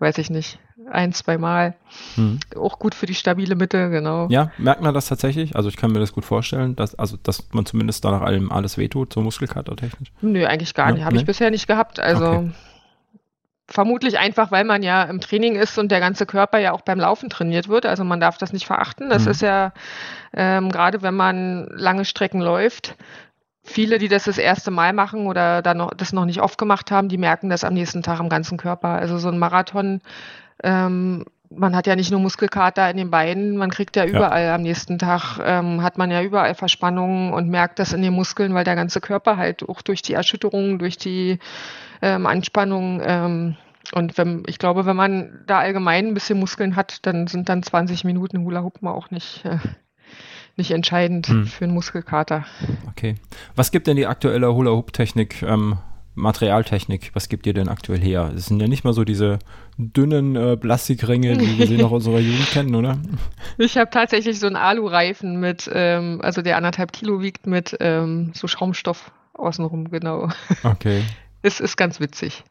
weiß ich nicht, ein, zwei Mal. Hm. Auch gut für die stabile Mitte, genau. Ja, merkt man das tatsächlich? Also ich kann mir das gut vorstellen, dass, also, dass man zumindest da nach allem alles wehtut, so Muskelkater technisch. Nö, eigentlich gar nicht. Habe nee? ich bisher nicht gehabt. Also okay. Vermutlich einfach, weil man ja im Training ist und der ganze Körper ja auch beim Laufen trainiert wird. Also man darf das nicht verachten. Das mhm. ist ja ähm, gerade, wenn man lange Strecken läuft, viele, die das das erste Mal machen oder da noch, das noch nicht oft gemacht haben, die merken das am nächsten Tag im ganzen Körper. Also so ein Marathon, ähm, man hat ja nicht nur Muskelkater in den Beinen, man kriegt ja überall ja. am nächsten Tag, ähm, hat man ja überall Verspannungen und merkt das in den Muskeln, weil der ganze Körper halt auch durch die Erschütterungen, durch die ähm, Anspannung. Ähm, und wenn, ich glaube, wenn man da allgemein ein bisschen Muskeln hat, dann sind dann 20 Minuten Hula Hoop mal auch nicht, äh, nicht entscheidend hm. für einen Muskelkater. Okay. Was gibt denn die aktuelle Hula Hoop Technik, ähm, Materialtechnik? Was gibt ihr denn aktuell her? Es sind ja nicht mal so diese dünnen äh, Plastikringe, die wir sie noch aus unserer Jugend kennen, oder? Ich habe tatsächlich so einen Alu-Reifen mit, ähm, also der anderthalb Kilo wiegt mit ähm, so Schaumstoff außenrum, genau. Okay. Es ist ganz witzig.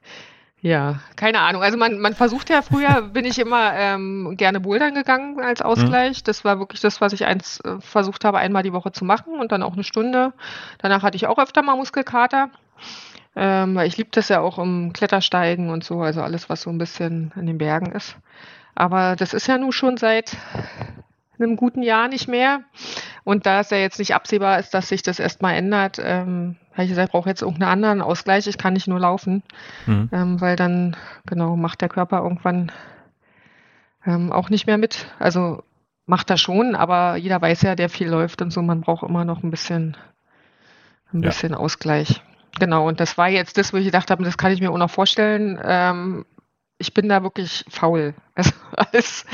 Ja, keine Ahnung. Also man, man versucht ja früher, bin ich immer ähm, gerne bouldern gegangen als mhm. Ausgleich. Das war wirklich das, was ich eins äh, versucht habe, einmal die Woche zu machen und dann auch eine Stunde. Danach hatte ich auch öfter mal Muskelkater. Ähm, weil ich liebe das ja auch im Klettersteigen und so, also alles, was so ein bisschen in den Bergen ist. Aber das ist ja nun schon seit einem guten Jahr nicht mehr. Und da es ja jetzt nicht absehbar ist, dass sich das erstmal ändert, ähm, habe ich gesagt, ich brauche jetzt irgendeinen anderen Ausgleich, ich kann nicht nur laufen, mhm. ähm, weil dann, genau, macht der Körper irgendwann ähm, auch nicht mehr mit. Also macht er schon, aber jeder weiß ja, der viel läuft und so, man braucht immer noch ein bisschen, ein ja. bisschen Ausgleich. Genau, und das war jetzt das, wo ich gedacht habe, das kann ich mir auch noch vorstellen. Ähm, ich bin da wirklich faul. Also alles,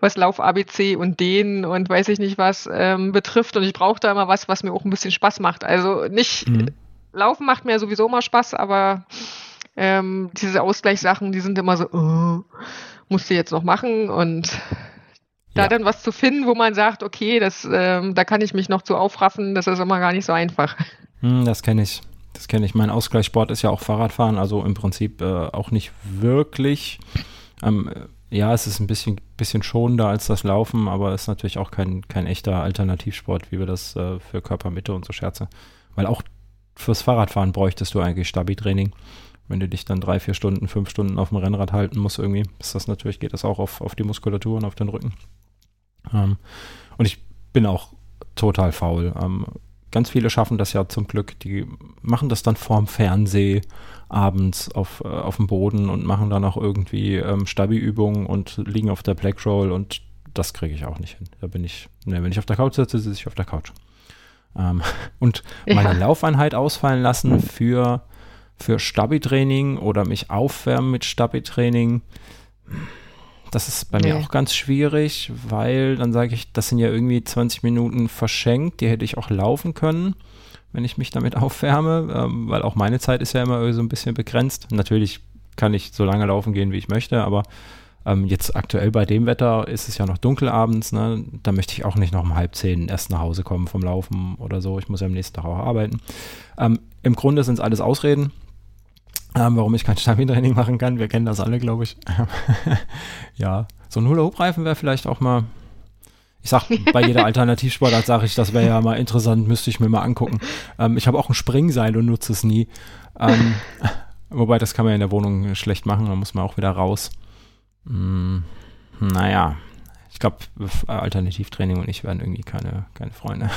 was Lauf-ABC und Dehnen und weiß ich nicht was ähm, betrifft. Und ich brauche da immer was, was mir auch ein bisschen Spaß macht. Also nicht, mhm. Laufen macht mir sowieso immer Spaß, aber ähm, diese Ausgleichssachen, die sind immer so, oh, musst du jetzt noch machen und da ja. dann was zu finden, wo man sagt, okay, das, ähm, da kann ich mich noch zu aufraffen, das ist immer gar nicht so einfach. Hm, das kenne ich. Das kenne ich. Mein Ausgleichssport ist ja auch Fahrradfahren, also im Prinzip äh, auch nicht wirklich. Ähm, ja, es ist ein bisschen, bisschen schonender als das Laufen, aber es ist natürlich auch kein, kein echter Alternativsport, wie wir das äh, für Körpermitte und so scherze. Weil auch fürs Fahrradfahren bräuchtest du eigentlich Stabi-Training. Wenn du dich dann drei, vier Stunden, fünf Stunden auf dem Rennrad halten musst, irgendwie, ist das natürlich, geht das auch auf, auf die Muskulatur und auf den Rücken. Ähm, und ich bin auch total faul. Ähm, ganz viele schaffen das ja zum Glück. Die machen das dann vorm Fernseh abends auf, äh, auf dem Boden und machen dann auch irgendwie ähm, Stabi-Übungen und liegen auf der Black Roll und das kriege ich auch nicht hin. Da bin ich, ne, wenn ich auf der Couch sitze, sitze ich auf der Couch. Ähm, und meine ja. Laufeinheit ausfallen lassen für, für Stabi-Training oder mich aufwärmen mit Stabi-Training. Das ist bei nee. mir auch ganz schwierig, weil dann sage ich, das sind ja irgendwie 20 Minuten verschenkt, die hätte ich auch laufen können, wenn ich mich damit aufwärme, ähm, weil auch meine Zeit ist ja immer so ein bisschen begrenzt. Natürlich kann ich so lange laufen gehen, wie ich möchte, aber ähm, jetzt aktuell bei dem Wetter ist es ja noch dunkel abends, ne? da möchte ich auch nicht noch um halb zehn erst nach Hause kommen vom Laufen oder so. Ich muss ja am nächsten Tag auch arbeiten. Ähm, Im Grunde sind es alles Ausreden, ähm, warum ich kein Stabi-Training machen kann. Wir kennen das alle, glaube ich. ja, so ein Hula-Hoop-Reifen wäre vielleicht auch mal ich sag bei jeder Alternativsportart sage ich, das wäre ja mal interessant, müsste ich mir mal angucken. Ähm, ich habe auch ein Springseil und nutze es nie. Ähm, wobei das kann man ja in der Wohnung schlecht machen, da muss man auch wieder raus. Hm, naja, ich glaube, Alternativtraining und ich werden irgendwie keine, keine Freunde.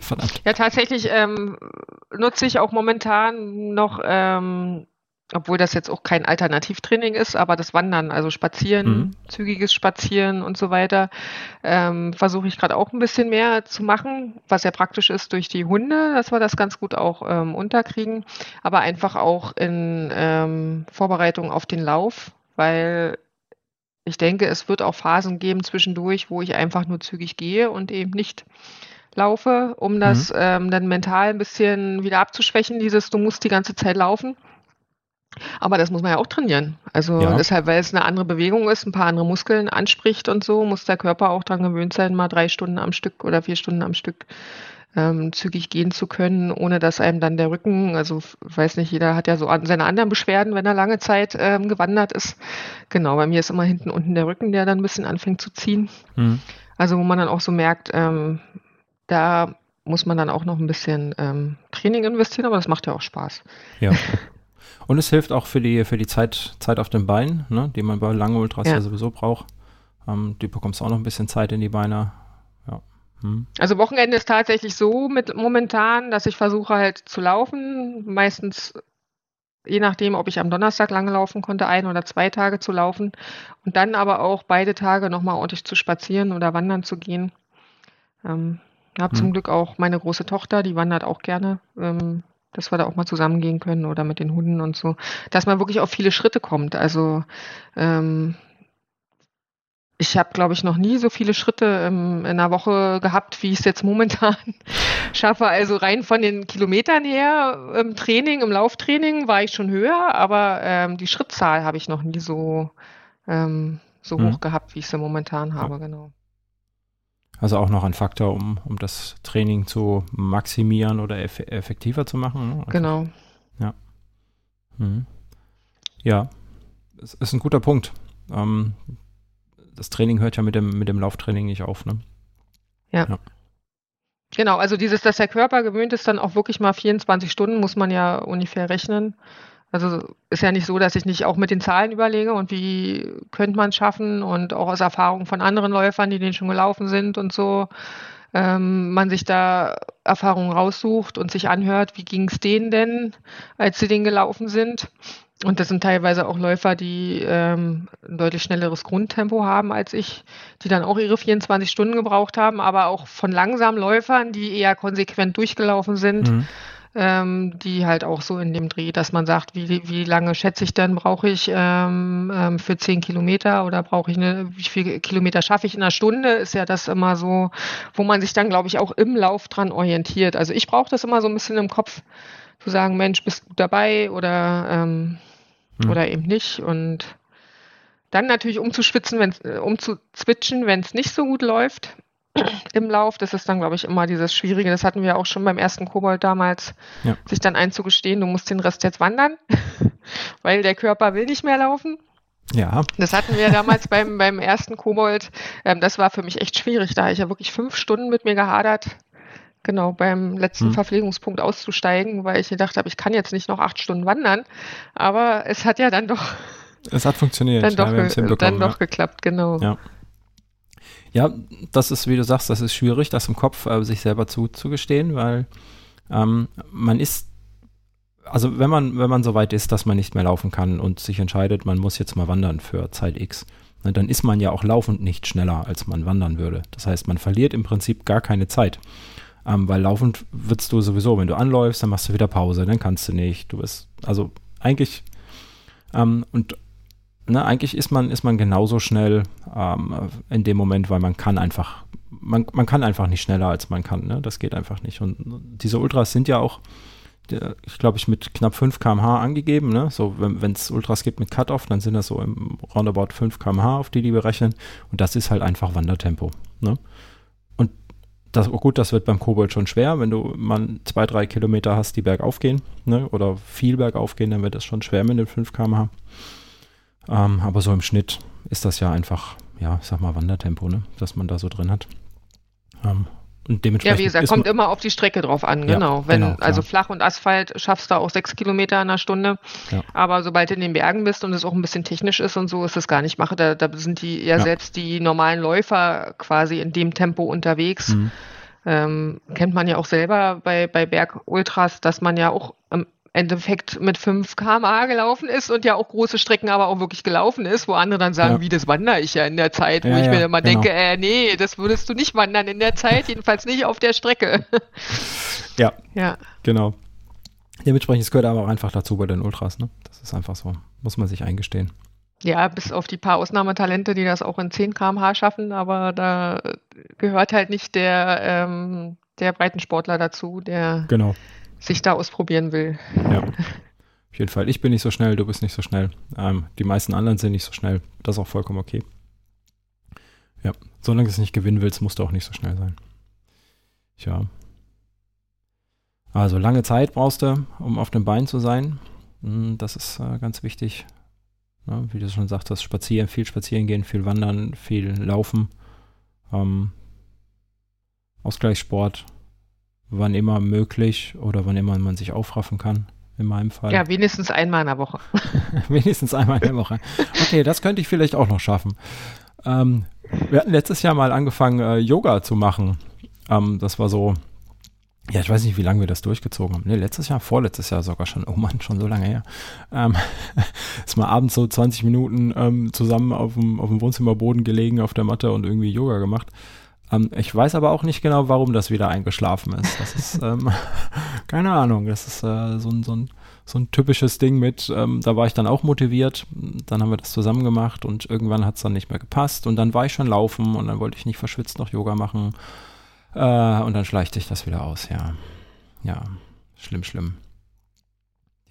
Verdammt. Ja, tatsächlich ähm, nutze ich auch momentan noch ähm, obwohl das jetzt auch kein Alternativtraining ist, aber das Wandern, also Spazieren, mhm. zügiges Spazieren und so weiter, ähm, versuche ich gerade auch ein bisschen mehr zu machen, was ja praktisch ist durch die Hunde, dass wir das ganz gut auch ähm, unterkriegen, aber einfach auch in ähm, Vorbereitung auf den Lauf, weil ich denke, es wird auch Phasen geben zwischendurch, wo ich einfach nur zügig gehe und eben nicht laufe, um das mhm. ähm, dann mental ein bisschen wieder abzuschwächen, dieses, du musst die ganze Zeit laufen. Aber das muss man ja auch trainieren. Also ja. deshalb, weil es eine andere Bewegung ist, ein paar andere Muskeln anspricht und so, muss der Körper auch daran gewöhnt sein, mal drei Stunden am Stück oder vier Stunden am Stück ähm, zügig gehen zu können, ohne dass einem dann der Rücken, also weiß nicht, jeder hat ja so an, seine anderen Beschwerden, wenn er lange Zeit ähm, gewandert ist. Genau, bei mir ist immer hinten unten der Rücken, der dann ein bisschen anfängt zu ziehen. Mhm. Also wo man dann auch so merkt, ähm, da muss man dann auch noch ein bisschen ähm, Training investieren, aber das macht ja auch Spaß. Ja. Und es hilft auch für die, für die Zeit, Zeit auf den Beinen, ne, die man bei langen Ultras ja, ja sowieso braucht. Ähm, du bekommst auch noch ein bisschen Zeit in die Beine. Ja. Hm. Also Wochenende ist tatsächlich so mit momentan, dass ich versuche halt zu laufen. Meistens je nachdem, ob ich am Donnerstag lange laufen konnte, ein oder zwei Tage zu laufen und dann aber auch beide Tage nochmal ordentlich zu spazieren oder wandern zu gehen. Ähm, ich habe hm. zum Glück auch meine große Tochter, die wandert auch gerne. Ähm, dass wir da auch mal zusammengehen können oder mit den Hunden und so, dass man wirklich auf viele Schritte kommt. Also ähm, ich habe, glaube ich, noch nie so viele Schritte ähm, in einer Woche gehabt, wie ich es jetzt momentan schaffe. Also rein von den Kilometern her im Training, im Lauftraining war ich schon höher, aber ähm, die Schrittzahl habe ich noch nie so, ähm, so mhm. hoch gehabt, wie ich sie momentan habe, genau. Also auch noch ein Faktor, um, um das Training zu maximieren oder eff effektiver zu machen. Ne? Also, genau. Ja. Mhm. Ja, es ist ein guter Punkt. Ähm, das Training hört ja mit dem, mit dem Lauftraining nicht auf, ne? Ja. ja. Genau, also dieses, dass der Körper gewöhnt ist, dann auch wirklich mal 24 Stunden, muss man ja ungefähr rechnen. Also ist ja nicht so, dass ich nicht auch mit den Zahlen überlege und wie könnte man es schaffen und auch aus Erfahrungen von anderen Läufern, die den schon gelaufen sind und so, ähm, man sich da Erfahrungen raussucht und sich anhört, wie ging es denen denn, als sie den gelaufen sind. Und das sind teilweise auch Läufer, die ähm, ein deutlich schnelleres Grundtempo haben als ich, die dann auch ihre 24 Stunden gebraucht haben, aber auch von langsamen Läufern, die eher konsequent durchgelaufen sind. Mhm ähm, die halt auch so in dem Dreh, dass man sagt, wie, wie lange schätze ich denn, brauche ich ähm, ähm, für zehn Kilometer oder brauche ich eine, wie viele Kilometer schaffe ich in einer Stunde, ist ja das immer so, wo man sich dann, glaube ich, auch im Lauf dran orientiert. Also ich brauche das immer so ein bisschen im Kopf, zu sagen, Mensch, bist du dabei oder, ähm, hm. oder eben nicht und dann natürlich umzuschwitzen, wenn äh, um zu zwitschen, wenn es nicht so gut läuft im Lauf. Das ist dann, glaube ich, immer dieses Schwierige. Das hatten wir auch schon beim ersten Kobold damals, ja. sich dann einzugestehen, du musst den Rest jetzt wandern, weil der Körper will nicht mehr laufen. Ja. Das hatten wir damals beim, beim ersten Kobold. Ähm, das war für mich echt schwierig. Da habe ich ja wirklich fünf Stunden mit mir gehadert, genau, beim letzten hm. Verpflegungspunkt auszusteigen, weil ich gedacht habe, ich kann jetzt nicht noch acht Stunden wandern. Aber es hat ja dann doch. Es hat funktioniert. Dann doch, ja, dann doch geklappt, genau. Ja. Ja, das ist, wie du sagst, das ist schwierig, das im Kopf äh, sich selber zuzugestehen, weil ähm, man ist, also wenn man, wenn man so weit ist, dass man nicht mehr laufen kann und sich entscheidet, man muss jetzt mal wandern für Zeit X, ne, dann ist man ja auch laufend nicht schneller, als man wandern würde. Das heißt, man verliert im Prinzip gar keine Zeit. Ähm, weil laufend würdest du sowieso, wenn du anläufst, dann machst du wieder Pause, dann kannst du nicht. Du bist, also eigentlich, ähm, und ne, eigentlich ist man, ist man genauso schnell ähm, in dem Moment, weil man kann einfach, man, man kann einfach nicht schneller als man kann. Ne? Das geht einfach nicht. Und diese Ultras sind ja auch, ich glaube, ich mit knapp 5 km/h angegeben. Ne? So, wenn es Ultras gibt mit Cut-Off, dann sind das so im Roundabout 5 km/h, auf die die berechnen. Und das ist halt einfach Wandertempo. Ne? Und das, oh gut, das wird beim Kobold schon schwer, wenn du mal zwei, drei Kilometer hast, die bergauf gehen, ne? oder viel bergauf gehen, dann wird das schon schwer mit den 5 km/h. Ähm, aber so im Schnitt ist das ja einfach, ja, ich sag mal, Wandertempo, ne, dass man da so drin hat. Ähm, Und dementsprechend ja, wie gesagt, kommt immer auf die Strecke drauf an, ja, genau. Wenn, genau also flach und Asphalt schaffst du auch sechs Kilometer in einer Stunde. Ja. Aber sobald du in den Bergen bist und es auch ein bisschen technisch ist und so, ist das gar nicht mache. Da, da sind die ja, ja, selbst die normalen Läufer quasi in dem Tempo unterwegs. Mhm. Ähm, kennt man ja auch selber bei, bei Bergultras, dass man ja auch im Endeffekt mit 5 km/h gelaufen ist und ja auch große Strecken aber auch wirklich gelaufen ist, wo andere dann sagen, ja. wie, das wandere ich ja in der Zeit, wo ja, ich mir immer genau. denke, äh, nee, das würdest du nicht wandern in der Zeit, jedenfalls nicht auf der Strecke. ja, ja. genau. Dementsprechend, es gehört aber auch einfach dazu bei den Ultras, ne? Das ist einfach so, muss man sich eingestehen. Ja, bis auf die paar Ausnahmetalente, die das auch in 10 km/h schaffen, aber da gehört halt nicht der, ähm, der Breitensportler dazu, der genau sich da ausprobieren will. Ja. Auf jeden Fall. Ich bin nicht so schnell, du bist nicht so schnell. Ähm, die meisten anderen sind nicht so schnell. Das ist auch vollkommen okay. Ja, solange du es nicht gewinnen willst, musst du auch nicht so schnell sein. Tja. Also lange Zeit brauchst du, um auf dem Bein zu sein. Hm, das ist äh, ganz wichtig. Ja, wie du schon sagtest, spazieren, viel spazieren gehen, viel wandern, viel laufen. Ähm, Ausgleichssport, wann immer möglich oder wann immer man sich aufraffen kann. In meinem Fall. Ja, wenigstens einmal in der Woche. wenigstens einmal in der Woche. Okay, das könnte ich vielleicht auch noch schaffen. Ähm, wir hatten letztes Jahr mal angefangen, äh, Yoga zu machen. Ähm, das war so, ja, ich weiß nicht, wie lange wir das durchgezogen haben. Ne, letztes Jahr, vorletztes Jahr sogar schon. Oh Mann, schon so lange her. Ähm, ist mal abends so 20 Minuten ähm, zusammen auf dem, auf dem Wohnzimmerboden gelegen, auf der Matte und irgendwie Yoga gemacht. Ähm, ich weiß aber auch nicht genau, warum das wieder eingeschlafen ist. Das ist, ähm, keine Ahnung, das ist äh, so, ein, so, ein, so ein typisches Ding mit, ähm, da war ich dann auch motiviert, dann haben wir das zusammen gemacht und irgendwann hat es dann nicht mehr gepasst und dann war ich schon laufen und dann wollte ich nicht verschwitzt noch Yoga machen äh, und dann schleichte ich das wieder aus, ja. Ja, schlimm, schlimm.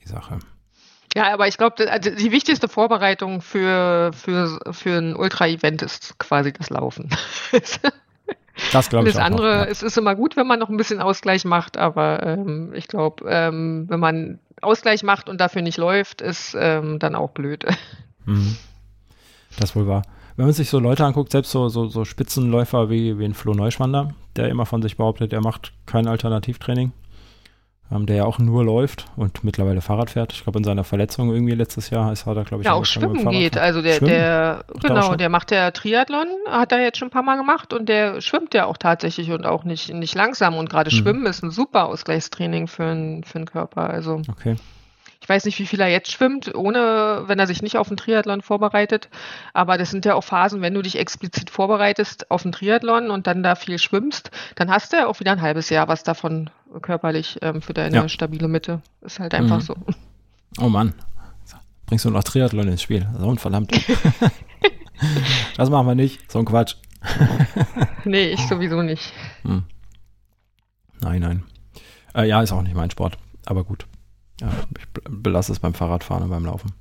Die Sache. Ja, aber ich glaube, also die wichtigste Vorbereitung für, für, für ein Ultra-Event ist quasi das Laufen. Das glaube ich. Das andere, noch, ja. es ist immer gut, wenn man noch ein bisschen Ausgleich macht, aber ähm, ich glaube, ähm, wenn man Ausgleich macht und dafür nicht läuft, ist ähm, dann auch blöd. Mhm. Das wohl wahr. Wenn man sich so Leute anguckt, selbst so, so, so Spitzenläufer wie, wie ein Flo Neuschwander, der immer von sich behauptet, er macht kein Alternativtraining, ähm, der ja auch nur läuft und mittlerweile Fahrrad fährt. Ich glaube, in seiner Verletzung irgendwie letztes Jahr ist, hat er, glaube ich, ja, auch schwimmen geht. Also der, schwimmen? der genau, der macht ja Triathlon, hat er jetzt schon ein paar Mal gemacht und der schwimmt ja auch tatsächlich und auch nicht, nicht langsam. Und gerade mhm. Schwimmen ist ein super Ausgleichstraining für, ein, für den Körper. Also okay. Ich weiß nicht, wie viel er jetzt schwimmt, ohne, wenn er sich nicht auf den Triathlon vorbereitet. Aber das sind ja auch Phasen, wenn du dich explizit vorbereitest auf den Triathlon und dann da viel schwimmst, dann hast du ja auch wieder ein halbes Jahr was davon körperlich ähm, für deine ja. stabile Mitte. Ist halt einfach mhm. so. Oh Mann. Bringst du noch Triathlon ins Spiel? So ein verdammt. das machen wir nicht. So ein Quatsch. nee, ich sowieso nicht. Hm. Nein, nein. Äh, ja, ist auch nicht mein Sport. Aber gut. Ja, ich belasse es beim Fahrradfahren und beim Laufen.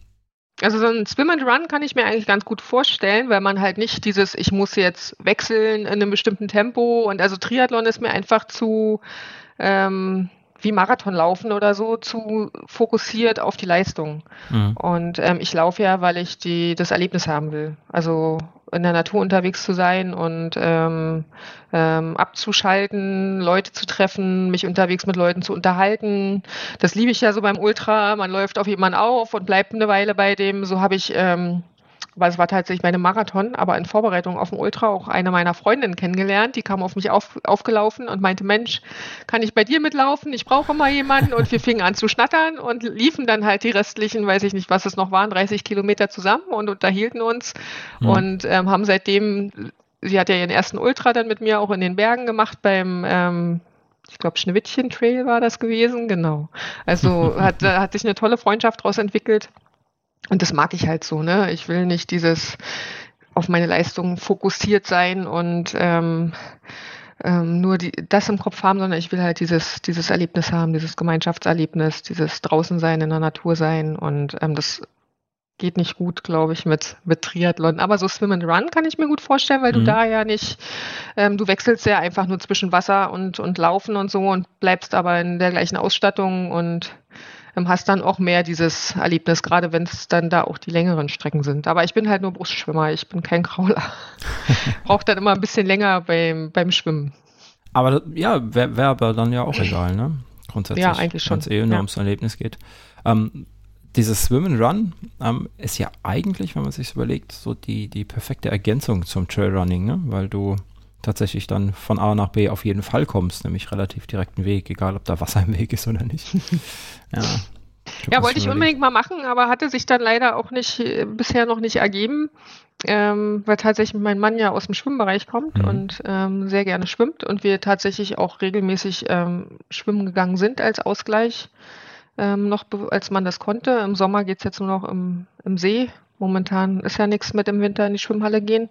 Also so ein Swim and Run kann ich mir eigentlich ganz gut vorstellen, weil man halt nicht dieses, ich muss jetzt wechseln in einem bestimmten Tempo und also Triathlon ist mir einfach zu, ähm, wie Marathon laufen oder so zu fokussiert auf die Leistung. Mhm. Und ähm, ich laufe ja, weil ich die, das Erlebnis haben will. Also in der Natur unterwegs zu sein und ähm, ähm, abzuschalten, Leute zu treffen, mich unterwegs mit Leuten zu unterhalten. Das liebe ich ja so beim Ultra. Man läuft auf jemanden auf und bleibt eine Weile bei dem. So habe ich ähm, weil es war tatsächlich meine Marathon, aber in Vorbereitung auf den Ultra auch eine meiner Freundinnen kennengelernt. Die kam auf mich auf, aufgelaufen und meinte, Mensch, kann ich bei dir mitlaufen? Ich brauche mal jemanden. Und wir fingen an zu schnattern und liefen dann halt die restlichen, weiß ich nicht, was es noch waren, 30 Kilometer zusammen und unterhielten uns mhm. und ähm, haben seitdem, sie hat ja ihren ersten Ultra dann mit mir auch in den Bergen gemacht beim ähm, ich glaube, Schneewittchen Trail war das gewesen, genau. Also hat, hat sich eine tolle Freundschaft daraus entwickelt. Und das mag ich halt so, ne? Ich will nicht dieses auf meine Leistungen fokussiert sein und ähm, ähm, nur die, das im Kopf haben, sondern ich will halt dieses, dieses Erlebnis haben, dieses Gemeinschaftserlebnis, dieses draußen sein, in der Natur sein und ähm, das geht nicht gut, glaube ich, mit, mit Triathlon. Aber so Swim and Run kann ich mir gut vorstellen, weil mhm. du da ja nicht, ähm, du wechselst ja einfach nur zwischen Wasser und, und Laufen und so und bleibst aber in der gleichen Ausstattung und hast dann auch mehr dieses Erlebnis, gerade wenn es dann da auch die längeren Strecken sind. Aber ich bin halt nur Brustschwimmer, ich bin kein Krauler. Braucht dann immer ein bisschen länger beim, beim Schwimmen. aber ja, wäre wär aber dann ja auch egal, ne? Grundsätzlich. Ja, eigentlich schon. Wenn es eh nur Ja. ums Erlebnis geht. Ähm, dieses Swim and Run ähm, ist ja eigentlich, wenn man sich überlegt, so die, die perfekte Ergänzung zum Trailrunning, ne? Weil du tatsächlich dann von A nach B auf jeden Fall kommst, nämlich relativ direkten Weg, egal ob da Wasser im Weg ist oder nicht. ja. Ja, wollte ich unbedingt mal machen, aber hatte sich dann leider auch nicht, äh, bisher noch nicht ergeben, ähm, weil tatsächlich mein Mann ja aus dem Schwimmbereich kommt Mhm. und ähm, sehr gerne schwimmt und wir tatsächlich auch regelmäßig ähm, schwimmen gegangen sind als Ausgleich, ähm, noch als man das konnte. Im Sommer geht's jetzt nur noch im, im See. Momentan ist ja nichts mit im Winter in die Schwimmhalle gehen.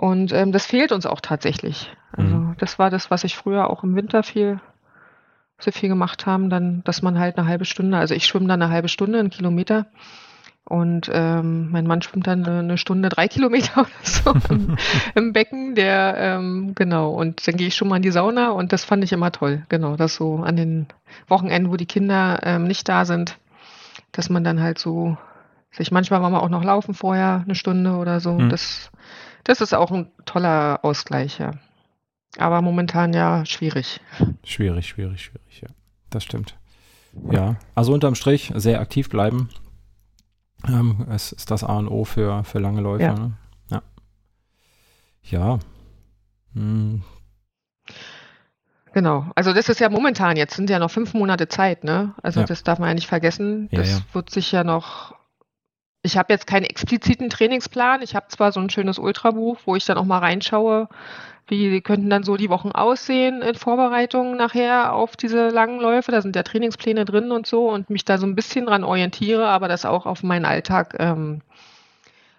Und ähm, das fehlt uns auch tatsächlich. Also Mhm. das war das, was ich früher auch im Winter viel so viel gemacht haben, dann, dass man halt eine halbe Stunde, also ich schwimme dann eine halbe Stunde, einen Kilometer und ähm, mein Mann schwimmt dann eine, Stunde, drei Kilometer oder so im, im Becken, der, ähm, genau, und dann gehe ich schon mal in die Sauna und das fand ich immer toll, genau, das so an den Wochenenden, wo die Kinder ähm, nicht da sind, dass man dann halt so sich, manchmal war man auch noch laufen vorher, eine Stunde oder so, Mhm. das, das ist auch ein toller Ausgleich, ja. Aber momentan ja schwierig. Schwierig, schwierig, schwierig, ja. Das stimmt. Ja, also unterm Strich sehr aktiv bleiben. Ähm, es ist das A und O für, für lange Läufer. Ja. Ne? Ja. Ja. Hm, Genau, also das ist ja momentan, jetzt sind ja noch fünf Monate Zeit, ne? Also Ja. das darf man ja nicht vergessen. Ja, Das ja. wird sich ja noch. Ich habe jetzt keinen expliziten Trainingsplan. Ich habe zwar so ein schönes Ultrabuch, wo ich dann auch mal reinschaue, wie könnten dann so die Wochen aussehen in Vorbereitung nachher auf diese langen Läufe. Da sind ja Trainingspläne drin und so und mich da so ein bisschen dran orientiere, aber das auch auf meinen Alltag ähm,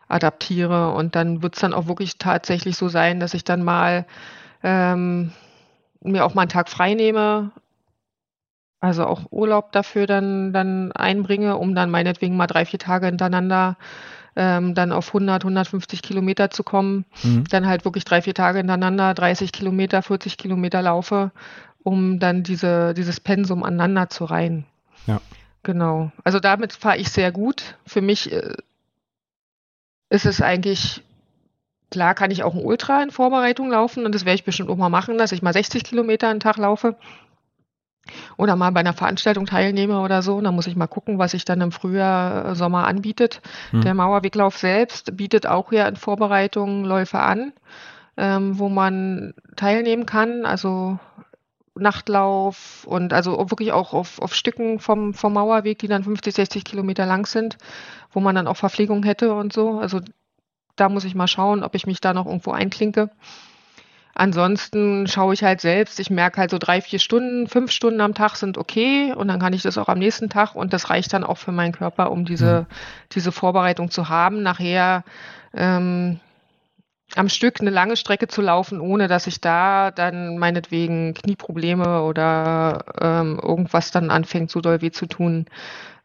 adaptiere. Und dann wird es dann auch wirklich tatsächlich so sein, dass ich dann mal ähm, mir auch mal einen Tag frei nehme, also auch Urlaub dafür dann, dann einbringe, um dann meinetwegen mal drei, vier Tage hintereinander ähm, dann auf 100, 150 Kilometer zu kommen, mhm. dann halt wirklich drei, vier Tage hintereinander 30 Kilometer, 40 Kilometer laufe, um dann diese, dieses Pensum aneinander zu reihen. Ja. Genau. Also damit fahre ich sehr gut. Für mich äh, ist es eigentlich Klar kann ich auch ein Ultra in Vorbereitung laufen und das werde ich bestimmt auch mal machen, dass ich mal 60 Kilometer einen Tag laufe oder mal bei einer Veranstaltung teilnehme oder so. Und dann muss ich mal gucken, was sich dann im Frühjahr, äh, Sommer anbietet. Hm. Der Mauerweglauf selbst bietet auch ja in Vorbereitung Läufe an, ähm, wo man teilnehmen kann. Also Nachtlauf und also wirklich auch auf, auf Stücken vom, vom Mauerweg, die dann 50, 60 Kilometer lang sind, wo man dann auch Verpflegung hätte und so. Also da muss ich mal schauen, ob ich mich da noch irgendwo einklinke. Ansonsten schaue ich halt selbst. Ich merke halt so drei, vier Stunden, fünf Stunden am Tag sind okay und dann kann ich das auch am nächsten Tag und das reicht dann auch für meinen Körper, um diese, diese Vorbereitung zu haben. Nachher ähm, am Stück eine lange Strecke zu laufen, ohne dass ich da dann meinetwegen Knieprobleme oder ähm, irgendwas dann anfängt, so doll weh zu tun,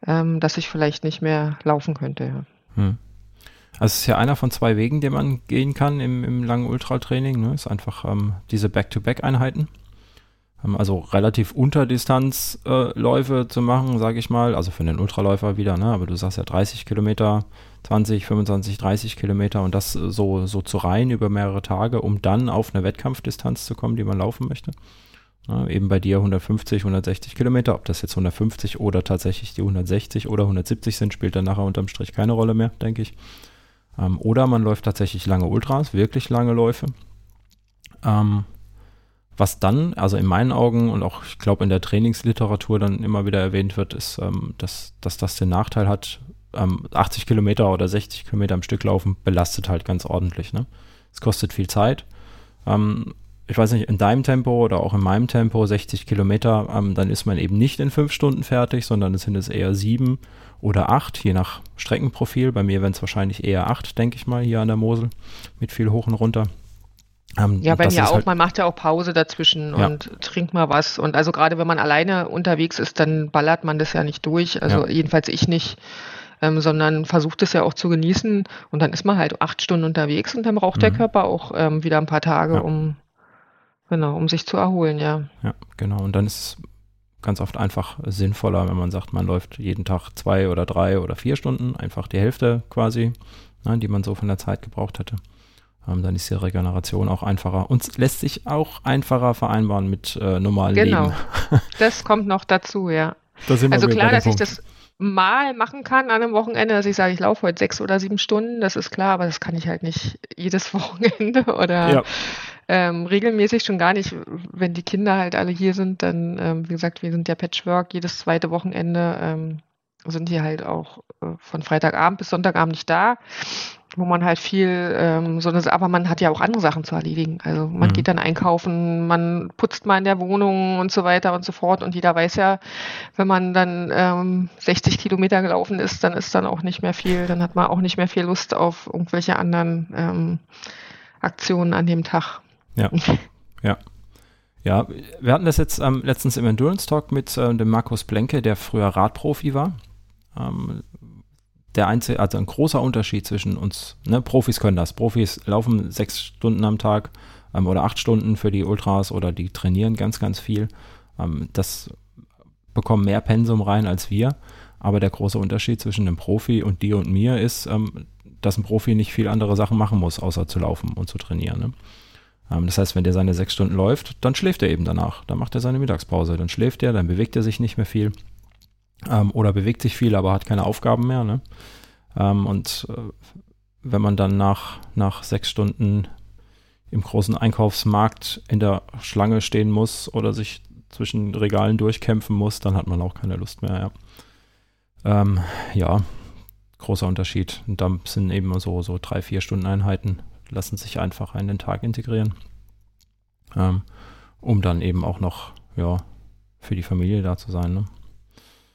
ähm, dass ich vielleicht nicht mehr laufen könnte. Ja. Hm. Also es ist ja einer von zwei Wegen, den man gehen kann im, im langen Ultratraining. Ne? Ist einfach ähm, diese Back-to-Back-Einheiten. Ähm, also relativ Unterdistanzläufe äh, zu machen, sage ich mal. Also für den Ultraläufer wieder, ne? Aber du sagst ja 30 Kilometer, 20, 25, 30 Kilometer und das so, so zu reihen über mehrere Tage, um dann auf eine Wettkampfdistanz zu kommen, die man laufen möchte. Ne? Eben bei dir 150, 160 Kilometer. Ob das jetzt 150 oder tatsächlich die 160 oder 170 sind, spielt dann nachher unterm Strich keine Rolle mehr, denke ich. Ähm, oder man läuft tatsächlich lange Ultras, wirklich lange Läufe. Ähm, was dann, also in meinen Augen und auch, ich glaube, in der Trainingsliteratur dann immer wieder erwähnt wird, ist, ähm, dass, dass das den Nachteil hat, ähm, 80 Kilometer oder 60 Kilometer am Stück laufen, belastet halt ganz ordentlich. Ne? Es kostet viel Zeit. Ähm, ich weiß nicht, in deinem Tempo oder auch in meinem Tempo 60 Kilometer, ähm, dann ist man eben nicht in fünf Stunden fertig, sondern es sind es eher sieben oder acht, je nach Streckenprofil. Bei mir wären es wahrscheinlich eher acht, denke ich mal, hier an der Mosel, mit viel hoch und runter. Ähm, Ja, bei mir auch. Halt, Man macht ja auch Pause dazwischen Ja. und trinkt mal was. Und also gerade wenn man alleine unterwegs ist, dann ballert man das ja nicht durch. Also Ja. jedenfalls ich nicht. Ähm, sondern versucht es ja auch zu genießen. Und dann ist man halt acht Stunden unterwegs und dann braucht der Mhm. Körper auch ähm, wieder ein paar Tage, Ja. um genau, um sich zu erholen, ja. ja, genau. Und dann ist es ganz oft einfach sinnvoller, wenn man sagt, man läuft jeden Tag zwei oder drei oder vier Stunden, einfach die Hälfte quasi, ne, die man so von der Zeit gebraucht hätte. Ähm, dann ist die Regeneration auch einfacher und lässt sich auch einfacher vereinbaren mit äh, normalen Genau. Leben. Das kommt noch dazu, ja. Da Also klar, dass ich Punkt. das mal machen kann an einem Wochenende, dass ich sage, ich laufe heute sechs oder sieben Stunden, das ist klar, aber das kann ich halt nicht jedes Wochenende oder Ja. Ähm, regelmäßig schon gar nicht. Wenn die Kinder halt alle hier sind, dann, ähm, wie gesagt, wir sind ja Patchwork, jedes zweite Wochenende ähm, sind die halt auch äh, von Freitagabend bis Sonntagabend nicht da, wo man halt viel, ähm, so eine, aber man hat ja auch andere Sachen zu erledigen. Also man Mhm. geht dann einkaufen, man putzt mal in der Wohnung und so weiter und so fort. Und jeder weiß ja, wenn man dann ähm, 60 Kilometer gelaufen ist, dann ist dann auch nicht mehr viel, dann hat man auch nicht mehr viel Lust auf irgendwelche anderen ähm, Aktionen an dem Tag. Ja. ja. Ja, wir hatten das jetzt ähm, letztens im Endurance Talk mit ähm, dem Markus Blenke, der früher Radprofi war. Ähm, der einzige, also ein großer Unterschied zwischen uns, ne, Profis können das. Profis laufen sechs Stunden am Tag ähm, oder acht Stunden für die Ultras oder die trainieren ganz, ganz viel. Ähm, das bekommen mehr Pensum rein als wir. Aber der große Unterschied zwischen einem Profi und dir und mir ist, ähm, dass ein Profi nicht viel andere Sachen machen muss, außer zu laufen und zu trainieren. Ne? Ähm, das heißt, wenn der seine sechs Stunden läuft, dann schläft er eben danach. Dann macht er seine Mittagspause. Dann schläft er, dann bewegt er sich nicht mehr viel. Ähm, oder bewegt sich viel, aber hat keine Aufgaben mehr. Ne? Ähm, und äh, wenn man dann nach, nach sechs Stunden im großen Einkaufsmarkt in der Schlange stehen muss oder sich zwischen Regalen durchkämpfen muss, dann hat man auch keine Lust mehr. Ja, ähm, ja großer Unterschied. Und da sind eben so, so drei, vier Stunden Einheiten, lassen sich einfacher in den Tag integrieren, ähm, um dann eben auch noch ja, für die Familie da zu sein. Ne?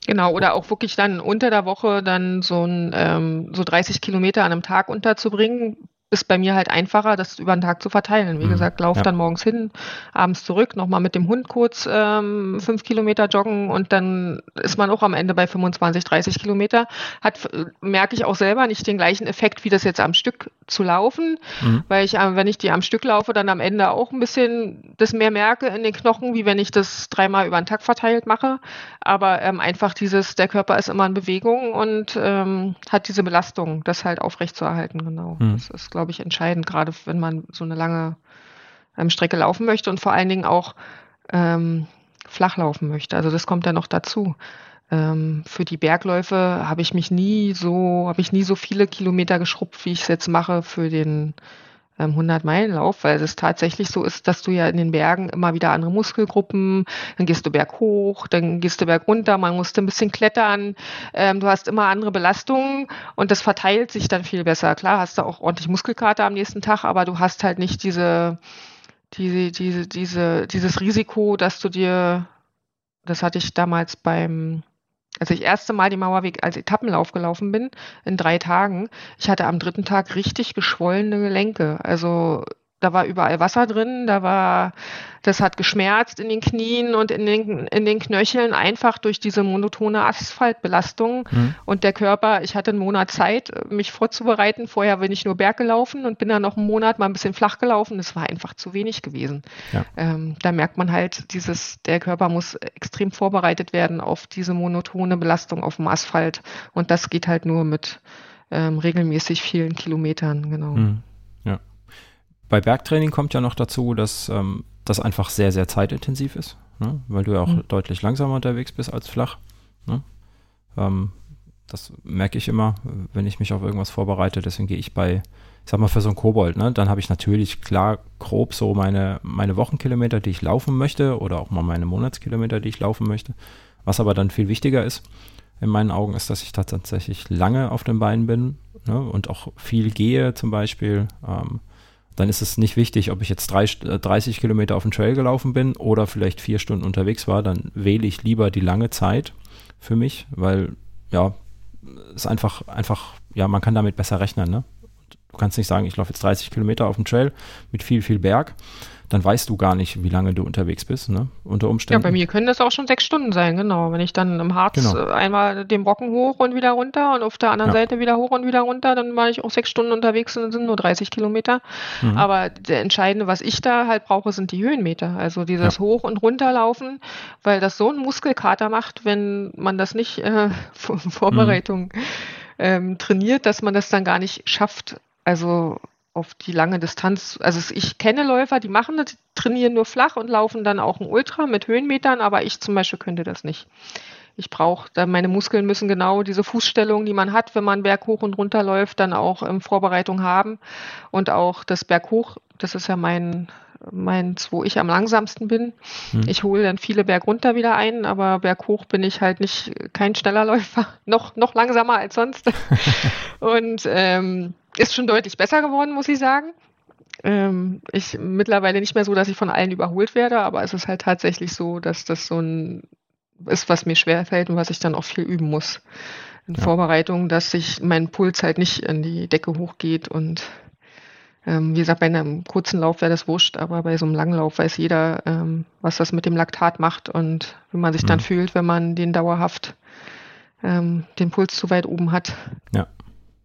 Genau, oder auch wirklich dann unter der Woche dann so, ein, ähm, so 30 Kilometer an einem Tag unterzubringen, ist bei mir halt einfacher, das über den Tag zu verteilen. Wie Mhm, gesagt, lauf ja. dann morgens hin, abends zurück, nochmal mit dem Hund kurz ähm, fünf Kilometer joggen und dann ist man auch am Ende bei 25, 30 Kilometer. Hat, merke ich auch selber nicht den gleichen Effekt, wie das jetzt am Stück zu laufen, Mhm. weil ich, äh, wenn ich die am Stück laufe, dann am Ende auch ein bisschen das mehr merke in den Knochen, wie wenn ich das dreimal über den Tag verteilt mache. Aber ähm, einfach dieses, der Körper ist immer in Bewegung und ähm, hat diese Belastung, das halt aufrechtzuerhalten, genau. Hm. Das ist, glaube ich, entscheidend, gerade wenn man so eine lange ähm, Strecke laufen möchte und vor allen Dingen auch ähm, flach laufen möchte. Also das kommt ja noch dazu. Ähm, für die Bergläufe habe ich mich nie so, habe ich nie so viele Kilometer geschrubbt, wie ich es jetzt mache für den ähm, 100-Meilen-Lauf, weil es tatsächlich so ist, dass du ja in den Bergen immer wieder andere Muskelgruppen, dann gehst du berghoch, dann gehst du bergunter, man musste ein bisschen klettern, ähm, du hast immer andere Belastungen und das verteilt sich dann viel besser. Klar hast du auch ordentlich Muskelkater am nächsten Tag, aber du hast halt nicht diese, diese, diese, diese, dieses Risiko, dass du dir, das hatte ich damals beim, als ich erste Mal die Mauerweg als Etappenlauf gelaufen bin, in drei Tagen, ich hatte am dritten Tag richtig geschwollene Gelenke. Also da war überall Wasser drin, da war, das hat geschmerzt in den Knien und in den, in den Knöcheln, einfach durch diese monotone Asphaltbelastung. Mhm. Und der Körper, ich hatte einen Monat Zeit, mich vorzubereiten. Vorher bin ich nur Berg gelaufen und bin dann noch einen Monat mal ein bisschen flach gelaufen. Das war einfach zu wenig gewesen. Ja. Ähm, da merkt man halt, dieses, der Körper muss extrem vorbereitet werden auf diese monotone Belastung auf dem Asphalt. Und das geht halt nur mit ähm, regelmäßig vielen Kilometern, genau. Mhm. Bei Bergtraining kommt ja noch dazu, dass ähm, das einfach sehr, sehr zeitintensiv ist, ne? weil du ja auch Mhm. deutlich langsamer unterwegs bist als flach. Ne? Ähm, das merke ich immer, wenn ich mich auf irgendwas vorbereite. Deswegen gehe ich bei, ich sag mal, für so einen Kobold, ne? dann habe ich natürlich klar grob so meine, meine Wochenkilometer, die ich laufen möchte oder auch mal meine Monatskilometer, die ich laufen möchte. Was aber dann viel wichtiger ist, in meinen Augen, ist, dass ich tatsächlich lange auf den Beinen bin ne? und auch viel gehe zum Beispiel. Ähm, dann ist es nicht wichtig, ob ich jetzt drei, äh, 30 Kilometer auf dem Trail gelaufen bin oder vielleicht vier Stunden unterwegs war. Dann wähle ich lieber die lange Zeit für mich, weil ja, es einfach, einfach, ja, man kann damit besser rechnen. Ne? Du kannst nicht sagen, ich laufe jetzt 30 Kilometer auf dem Trail mit viel, viel Berg. Dann weißt du gar nicht, wie lange du unterwegs bist, ne? Unter Ja, Umständen. bei mir können das auch schon sechs Stunden sein, genau. Wenn ich dann im Harz Genau. äh, einmal den Brocken hoch und wieder runter und auf der anderen Ja. Seite wieder hoch und wieder runter, dann war ich auch sechs Stunden unterwegs und sind nur 30 Kilometer. Mhm. Aber der entscheidende, was ich da halt brauche, sind die Höhenmeter. Also dieses Hoch- und Runterlaufen, weil das so einen Muskelkater macht, wenn man das nicht äh, vor Vorbereitung ähm, trainiert, dass man das dann gar nicht schafft. Also auf die lange Distanz. Also ich kenne Läufer, die machen das, die trainieren nur flach und laufen dann auch ein Ultra mit Höhenmetern, aber ich zum Beispiel könnte das nicht. Ich brauche, meine Muskeln müssen genau diese Fußstellung, die man hat, wenn man Berg hoch und runter läuft, dann auch in Vorbereitung haben. Und auch das Berg hoch, das ist ja mein, meins, wo ich am langsamsten bin. Hm. Ich hole dann viele Berg runter wieder ein, aber Berg hoch bin ich halt nicht kein schneller Läufer, noch, noch langsamer als sonst. und ähm, ist schon deutlich besser geworden, muss ich sagen. Ähm, ich mittlerweile nicht mehr so, dass ich von allen überholt werde, aber es ist halt tatsächlich so, dass das so ein ist, was mir schwer fällt und was ich dann auch viel üben muss in ja. Vorbereitung, dass sich mein Puls halt nicht in die Decke hochgeht und ähm, wie gesagt, bei einem kurzen Lauf wäre das wurscht, aber bei so einem langen Lauf weiß jeder, ähm, was das mit dem Laktat macht und wie man sich mhm. dann fühlt, wenn man den dauerhaft ähm, den Puls zu weit oben hat. Ja.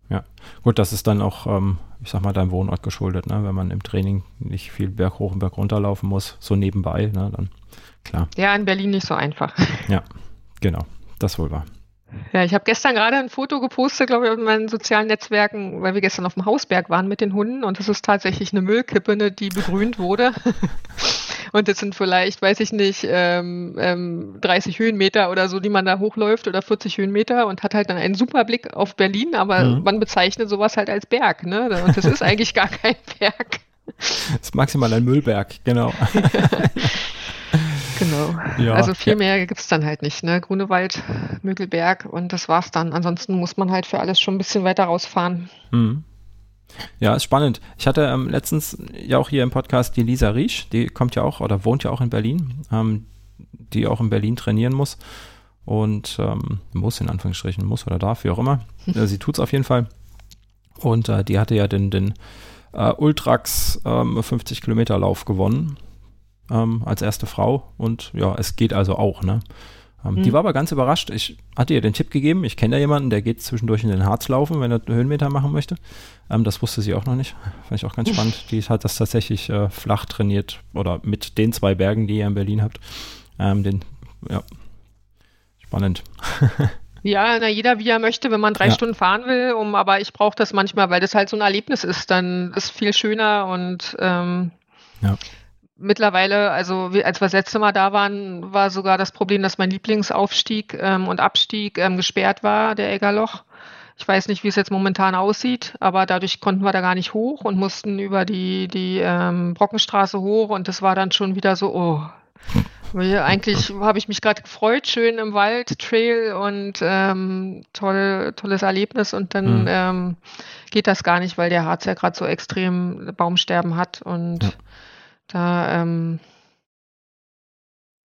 Ja, gut, das ist dann auch, ähm, ich sag mal, deinem Wohnort geschuldet, ne? wenn man im Training nicht viel Berg hoch und Berg runter laufen muss, so nebenbei, ne? dann klar. Ja, in Berlin nicht so einfach. Ja, genau, das wohl war. Ja, ich habe gestern gerade ein Foto gepostet, glaube ich, auf meinen sozialen Netzwerken, weil wir gestern auf dem Hausberg waren mit den Hunden und das ist tatsächlich eine Müllkippe, ne, die begrünt wurde. und das sind vielleicht, weiß ich nicht, ähm, ähm, 30 Höhenmeter oder so, die man da hochläuft oder 40 Höhenmeter und hat halt dann einen super Blick auf Berlin, aber mhm. man bezeichnet sowas halt als Berg, ne? Und das ist eigentlich gar kein Berg. Das ist maximal ein Müllberg, genau. Genau. Ja, also viel ja. mehr gibt es dann halt nicht. Ne? Grunewald, Mögelberg und das war's dann. Ansonsten muss man halt für alles schon ein bisschen weiter rausfahren. Mhm. Ja, ist spannend. Ich hatte ähm, letztens ja auch hier im Podcast die Lisa Riesch, die kommt ja auch oder wohnt ja auch in Berlin, ähm, die auch in Berlin trainieren muss und ähm, muss in Anführungsstrichen, muss oder darf, wie auch immer. Sie tut es auf jeden Fall. Und äh, die hatte ja den, den äh, Ultrax 50 ähm, Kilometer Lauf gewonnen ähm, als erste Frau und ja, es geht also auch, ne? Ähm, mhm. Die war aber ganz überrascht. Ich hatte ihr den Tipp gegeben, ich kenne da jemanden, der geht zwischendurch in den Harz laufen, wenn er Höhenmeter machen möchte. Ähm, das wusste sie auch noch nicht. Fand ich auch ganz spannend. Die hat das tatsächlich äh, flach trainiert oder mit den zwei Bergen, die ihr in Berlin habt. Ähm, den, ja, spannend. Ja, na, jeder wie er möchte, wenn man drei ja. Stunden fahren will, um, aber ich brauche das manchmal, weil das halt so ein Erlebnis ist, dann ist viel schöner und ähm, ja mittlerweile, also als wir das letzte Mal da waren, war sogar das Problem, dass mein Lieblingsaufstieg ähm, und Abstieg ähm, gesperrt war, der Eggerloch. Ich weiß nicht, wie es jetzt momentan aussieht, aber dadurch konnten wir da gar nicht hoch und mussten über die, die ähm, Brockenstraße hoch und das war dann schon wieder so, oh. Eigentlich habe ich mich gerade gefreut, schön im Wald, Trail und ähm, toll, tolles Erlebnis und dann mhm. ähm, geht das gar nicht, weil der Harz ja gerade so extrem Baumsterben hat und ja da ähm,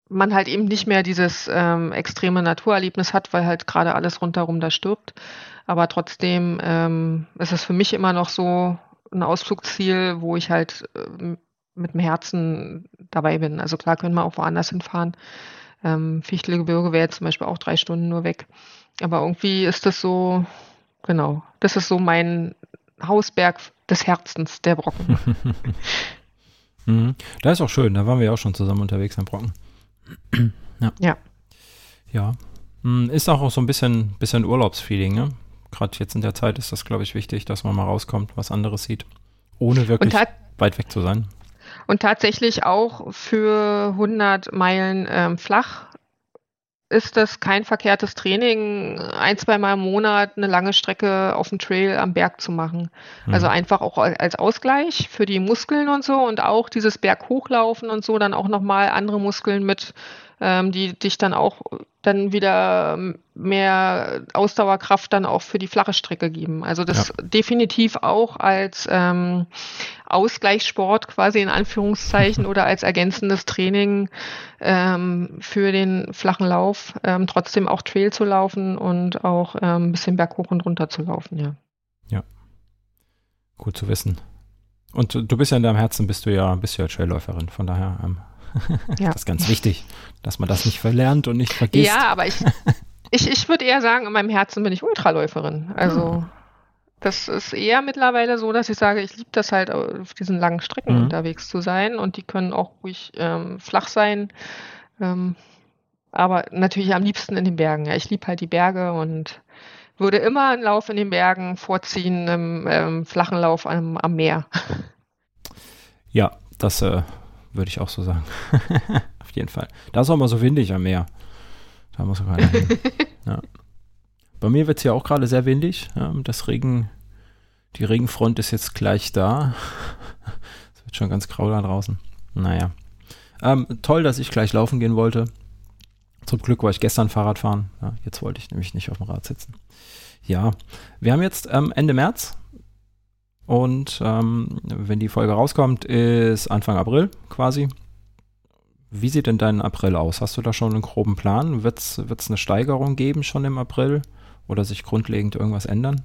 man halt eben nicht mehr dieses ähm, extreme Naturerlebnis hat, weil halt gerade alles rundherum da stirbt. Aber trotzdem ähm, ist es für mich immer noch so ein Ausflugsziel, wo ich halt äh, mit dem Herzen dabei bin. Also klar können wir auch woanders hinfahren. Ähm, Fichtelgebirge wäre jetzt zum Beispiel auch drei Stunden nur weg. Aber irgendwie ist das so, genau, das ist so mein Hausberg des Herzens, der Brocken. Mhm. Da ist auch schön, da waren wir auch schon zusammen unterwegs am Brocken. ja. Ja. Ja. Hm, ist auch so ein bisschen, bisschen Urlaubsfeeling, ne? Gerade jetzt in der Zeit ist das, glaube ich, wichtig, dass man mal rauskommt, was anderes sieht, ohne wirklich weit weg zu sein. Und tatsächlich auch für 100 Meilen ähm, flach ist das kein verkehrtes Training, ein, zwei Mal im Monat eine lange Strecke auf dem Trail am Berg zu machen. Mhm. Also einfach auch als Ausgleich für die Muskeln und so und auch dieses Berg hochlaufen und so, dann auch nochmal andere Muskeln mit ähm, die dich dann auch dann wieder mehr Ausdauerkraft dann auch für die flache Strecke geben. Also das ja. definitiv auch als ähm, Ausgleichssport quasi in Anführungszeichen oder als ergänzendes Training ähm, für den flachen Lauf, ähm, trotzdem auch Trail zu laufen und auch ähm, ein bisschen berghoch und runter zu laufen, ja. Ja. Gut zu wissen. Und du bist ja in deinem Herzen, bist du ja, bist du ja Trailläuferin, von daher ähm, ja. Das ist ganz wichtig, dass man das nicht verlernt und nicht vergisst. Ja, aber ich, ich, ich würde eher sagen, in meinem Herzen bin ich Ultraläuferin. Also hm. das ist eher mittlerweile so, dass ich sage, ich liebe das halt, auf diesen langen Strecken mhm. unterwegs zu sein und die können auch ruhig ähm, flach sein. Ähm, aber natürlich am liebsten in den Bergen. Ja, ich liebe halt die Berge und würde immer einen Lauf in den Bergen vorziehen, einen ähm, flachen Lauf am, am Meer. Ja, das äh, würde ich auch so sagen. Auf jeden Fall. Da ist auch mal so windig am Meer. Da muss man hin. ja. Bei mir wird es ja auch gerade sehr windig. Das Regen, die Regenfront ist jetzt gleich da. Es wird schon ganz grau da draußen. Naja. Ähm, toll, dass ich gleich laufen gehen wollte. Zum Glück war ich gestern Fahrrad fahren. Ja, jetzt wollte ich nämlich nicht auf dem Rad sitzen. Ja, wir haben jetzt ähm, Ende März und ähm, wenn die Folge rauskommt, ist Anfang April quasi. Wie sieht denn dein April aus? Hast du da schon einen groben Plan? Wird es eine Steigerung geben schon im April oder sich grundlegend irgendwas ändern?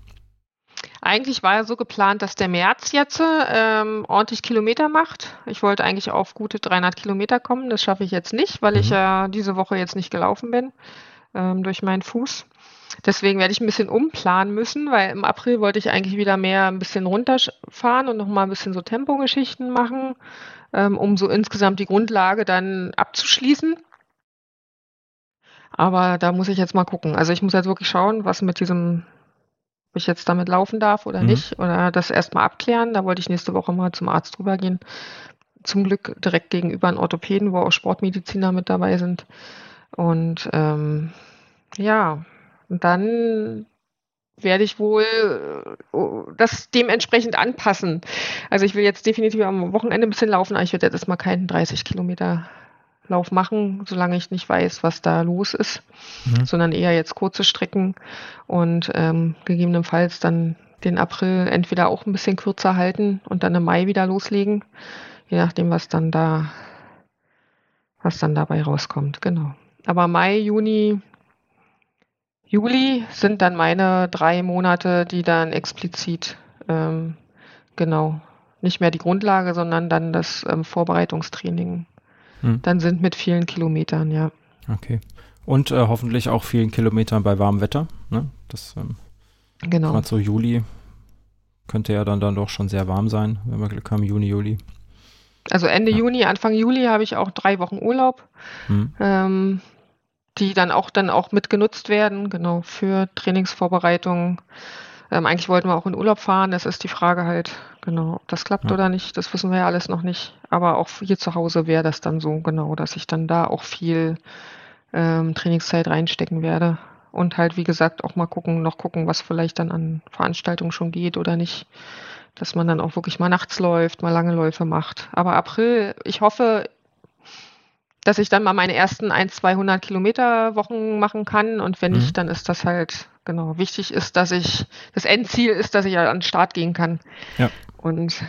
Eigentlich war ja so geplant, dass der März jetzt ähm, ordentlich Kilometer macht. Ich wollte eigentlich auf gute 300 Kilometer kommen. Das schaffe ich jetzt nicht, weil mhm. ich ja diese Woche jetzt nicht gelaufen bin ähm, durch meinen Fuß. Deswegen werde ich ein bisschen umplanen müssen, weil im April wollte ich eigentlich wieder mehr ein bisschen runterfahren und nochmal ein bisschen so Tempogeschichten machen, ähm, um so insgesamt die Grundlage dann abzuschließen. Aber da muss ich jetzt mal gucken. Also ich muss jetzt wirklich schauen, was mit diesem, ob ich jetzt damit laufen darf oder mhm. nicht. Oder das erstmal abklären. Da wollte ich nächste Woche mal zum Arzt drüber gehen. Zum Glück direkt gegenüber einem Orthopäden, wo auch Sportmediziner mit dabei sind. Und ähm, ja, und dann werde ich wohl äh, das dementsprechend anpassen. Also ich will jetzt definitiv am Wochenende ein bisschen laufen, aber ich werde jetzt erstmal keinen 30 Kilometer Lauf machen, solange ich nicht weiß, was da los ist, mhm. sondern eher jetzt kurze Strecken und ähm, gegebenenfalls dann den April entweder auch ein bisschen kürzer halten und dann im Mai wieder loslegen, je nachdem, was dann da, was dann dabei rauskommt, genau. Aber Mai, Juni, Juli sind dann meine drei Monate, die dann explizit, ähm, genau, nicht mehr die Grundlage, sondern dann das ähm, Vorbereitungstraining hm. dann sind mit vielen Kilometern, ja. Okay. Und äh, hoffentlich auch vielen Kilometern bei warmem Wetter. Ne? Das ähm, genau. so Juli könnte ja dann, dann doch schon sehr warm sein, wenn wir Glück haben, Juni, Juli. Also Ende ja. Juni, Anfang Juli habe ich auch drei Wochen Urlaub. Hm. Ähm, die dann auch dann auch mitgenutzt werden, genau, für Trainingsvorbereitungen. Ähm, eigentlich wollten wir auch in Urlaub fahren. Das ist die Frage halt, genau, ob das klappt ja. oder nicht. Das wissen wir ja alles noch nicht. Aber auch hier zu Hause wäre das dann so, genau, dass ich dann da auch viel ähm, Trainingszeit reinstecken werde. Und halt, wie gesagt, auch mal gucken, noch gucken, was vielleicht dann an Veranstaltungen schon geht oder nicht. Dass man dann auch wirklich mal nachts läuft, mal lange Läufe macht. Aber April, ich hoffe, dass ich dann mal meine ersten 1, 200 Kilometer Wochen machen kann. Und wenn mhm. nicht, dann ist das halt, genau, wichtig ist, dass ich, das Endziel ist, dass ich ja an den Start gehen kann. Ja. Und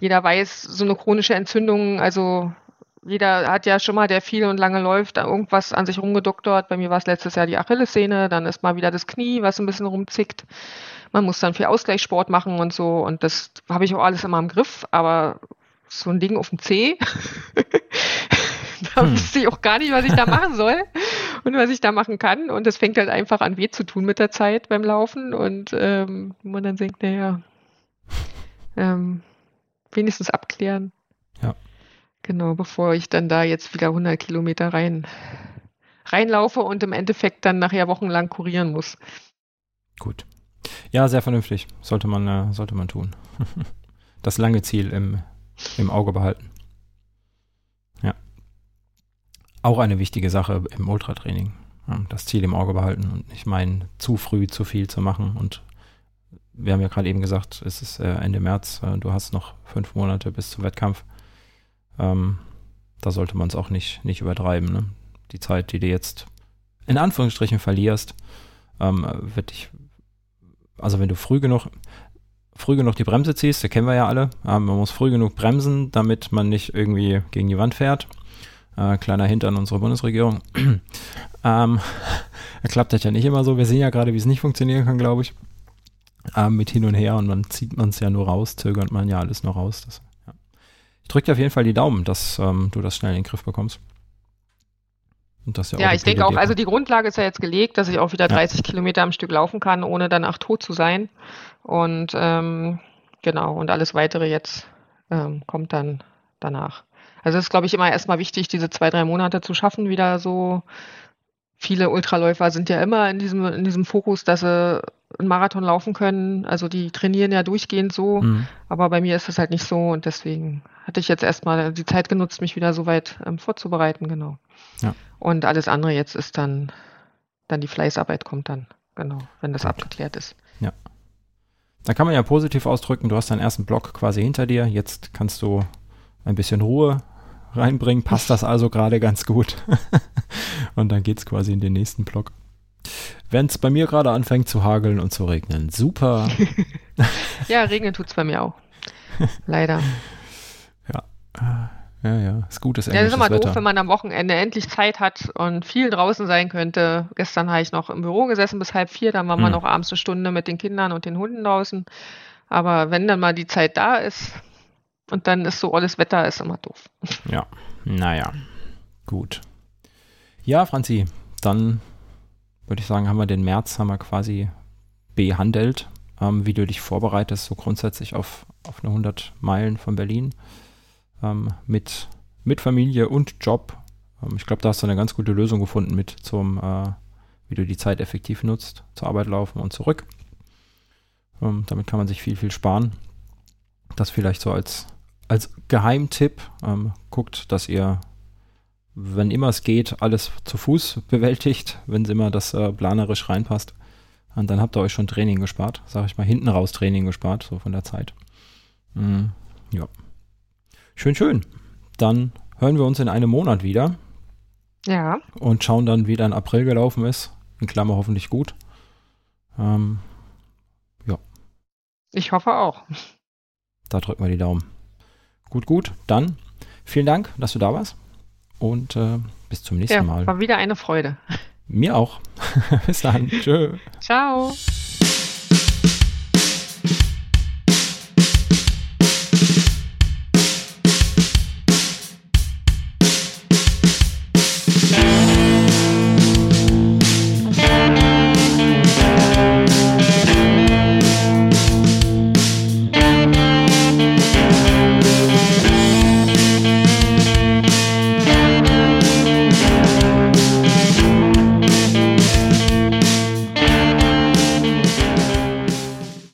jeder weiß, so eine chronische Entzündung, also jeder hat ja schon mal, der viel und lange läuft, irgendwas an sich rumgedoktert. Bei mir war es letztes Jahr die Achillessehne, dann ist mal wieder das Knie, was ein bisschen rumzickt. Man muss dann viel Ausgleichssport machen und so. Und das habe ich auch alles immer im Griff, aber so ein Ding auf dem C da hm. wusste ich auch gar nicht, was ich da machen soll und was ich da machen kann. Und das fängt halt einfach an weh zu tun mit der Zeit beim Laufen. Und ähm, man dann denkt, naja, ähm, wenigstens abklären. Ja. Genau, bevor ich dann da jetzt wieder 100 Kilometer rein reinlaufe und im Endeffekt dann nachher wochenlang kurieren muss. Gut. Ja, sehr vernünftig. Sollte man, äh, sollte man tun. das lange Ziel im, im Auge behalten. Auch eine wichtige Sache im Ultratraining. Das Ziel im Auge behalten und nicht meinen, zu früh zu viel zu machen. Und wir haben ja gerade eben gesagt, es ist äh, Ende März, äh, du hast noch fünf Monate bis zum Wettkampf. Ähm, da sollte man es auch nicht, nicht übertreiben. Ne? Die Zeit, die du jetzt in Anführungsstrichen verlierst, ähm, wird dich, also wenn du früh genug, früh genug die Bremse ziehst, das kennen wir ja alle, man muss früh genug bremsen, damit man nicht irgendwie gegen die Wand fährt äh, kleiner Hint an unsere Bundesregierung. ähm, klappt das ja nicht immer so. Wir sehen ja gerade, wie es nicht funktionieren kann, glaube ich. Ähm, mit hin und her und dann zieht man es ja nur raus, zögert man ja alles nur raus. Das, ja. Ich drücke dir auf jeden Fall die Daumen, dass ähm, du das schnell in den Griff bekommst. Ja, ja ich denke auch, also die Grundlage ist ja jetzt gelegt, dass ich auch wieder 30 ja. Kilometer am Stück laufen kann, ohne danach tot zu sein. Und ähm, genau, und alles weitere jetzt ähm, kommt dann danach. Also es ist, glaube ich, immer erstmal wichtig, diese zwei, drei Monate zu schaffen, wieder so viele Ultraläufer sind ja immer in diesem, in diesem Fokus, dass sie einen Marathon laufen können. Also die trainieren ja durchgehend so, mhm. aber bei mir ist das halt nicht so und deswegen hatte ich jetzt erstmal die Zeit genutzt, mich wieder so weit ähm, vorzubereiten, genau. Ja. Und alles andere jetzt ist dann, dann die Fleißarbeit kommt dann, genau, wenn das abgeklärt ist. Ja. Da kann man ja positiv ausdrücken, du hast deinen ersten Block quasi hinter dir, jetzt kannst du ein bisschen Ruhe reinbringen, passt das also gerade ganz gut. und dann geht es quasi in den nächsten Block. Wenn es bei mir gerade anfängt zu hageln und zu regnen, super. ja, regnen tut es bei mir auch. Leider. Ja. Ja, ja, ist gutes englisches Ja, das ist immer Wetter. doof, wenn man am Wochenende endlich Zeit hat und viel draußen sein könnte. Gestern habe ich noch im Büro gesessen bis halb vier, dann waren hm. wir noch abends eine Stunde mit den Kindern und den Hunden draußen. Aber wenn dann mal die Zeit da ist und dann ist so alles Wetter, ist immer doof. Ja, naja, gut. Ja, Franzi, dann würde ich sagen, haben wir den März haben wir quasi behandelt, ähm, wie du dich vorbereitest, so grundsätzlich auf, auf eine 100 Meilen von Berlin ähm, mit, mit Familie und Job. Ähm, ich glaube, da hast du eine ganz gute Lösung gefunden mit zum, äh, wie du die Zeit effektiv nutzt, zur Arbeit laufen und zurück. Ähm, damit kann man sich viel, viel sparen. Das vielleicht so als, als Geheimtipp. Ähm, guckt, dass ihr wenn immer es geht, alles zu Fuß bewältigt, wenn es immer das äh, planerisch reinpasst. Und dann habt ihr euch schon Training gespart, sag ich mal, hinten raus Training gespart, so von der Zeit. Mm, ja. Schön, schön. Dann hören wir uns in einem Monat wieder. Ja. Und schauen dann, wie dein April gelaufen ist. In Klammer hoffentlich gut. Ähm, ja. Ich hoffe auch. Da drücken wir die Daumen. Gut, gut. Dann vielen Dank, dass du da warst. Und äh, bis zum nächsten ja, Mal. War wieder eine Freude. Mir auch. bis dann. Tschö. Ciao.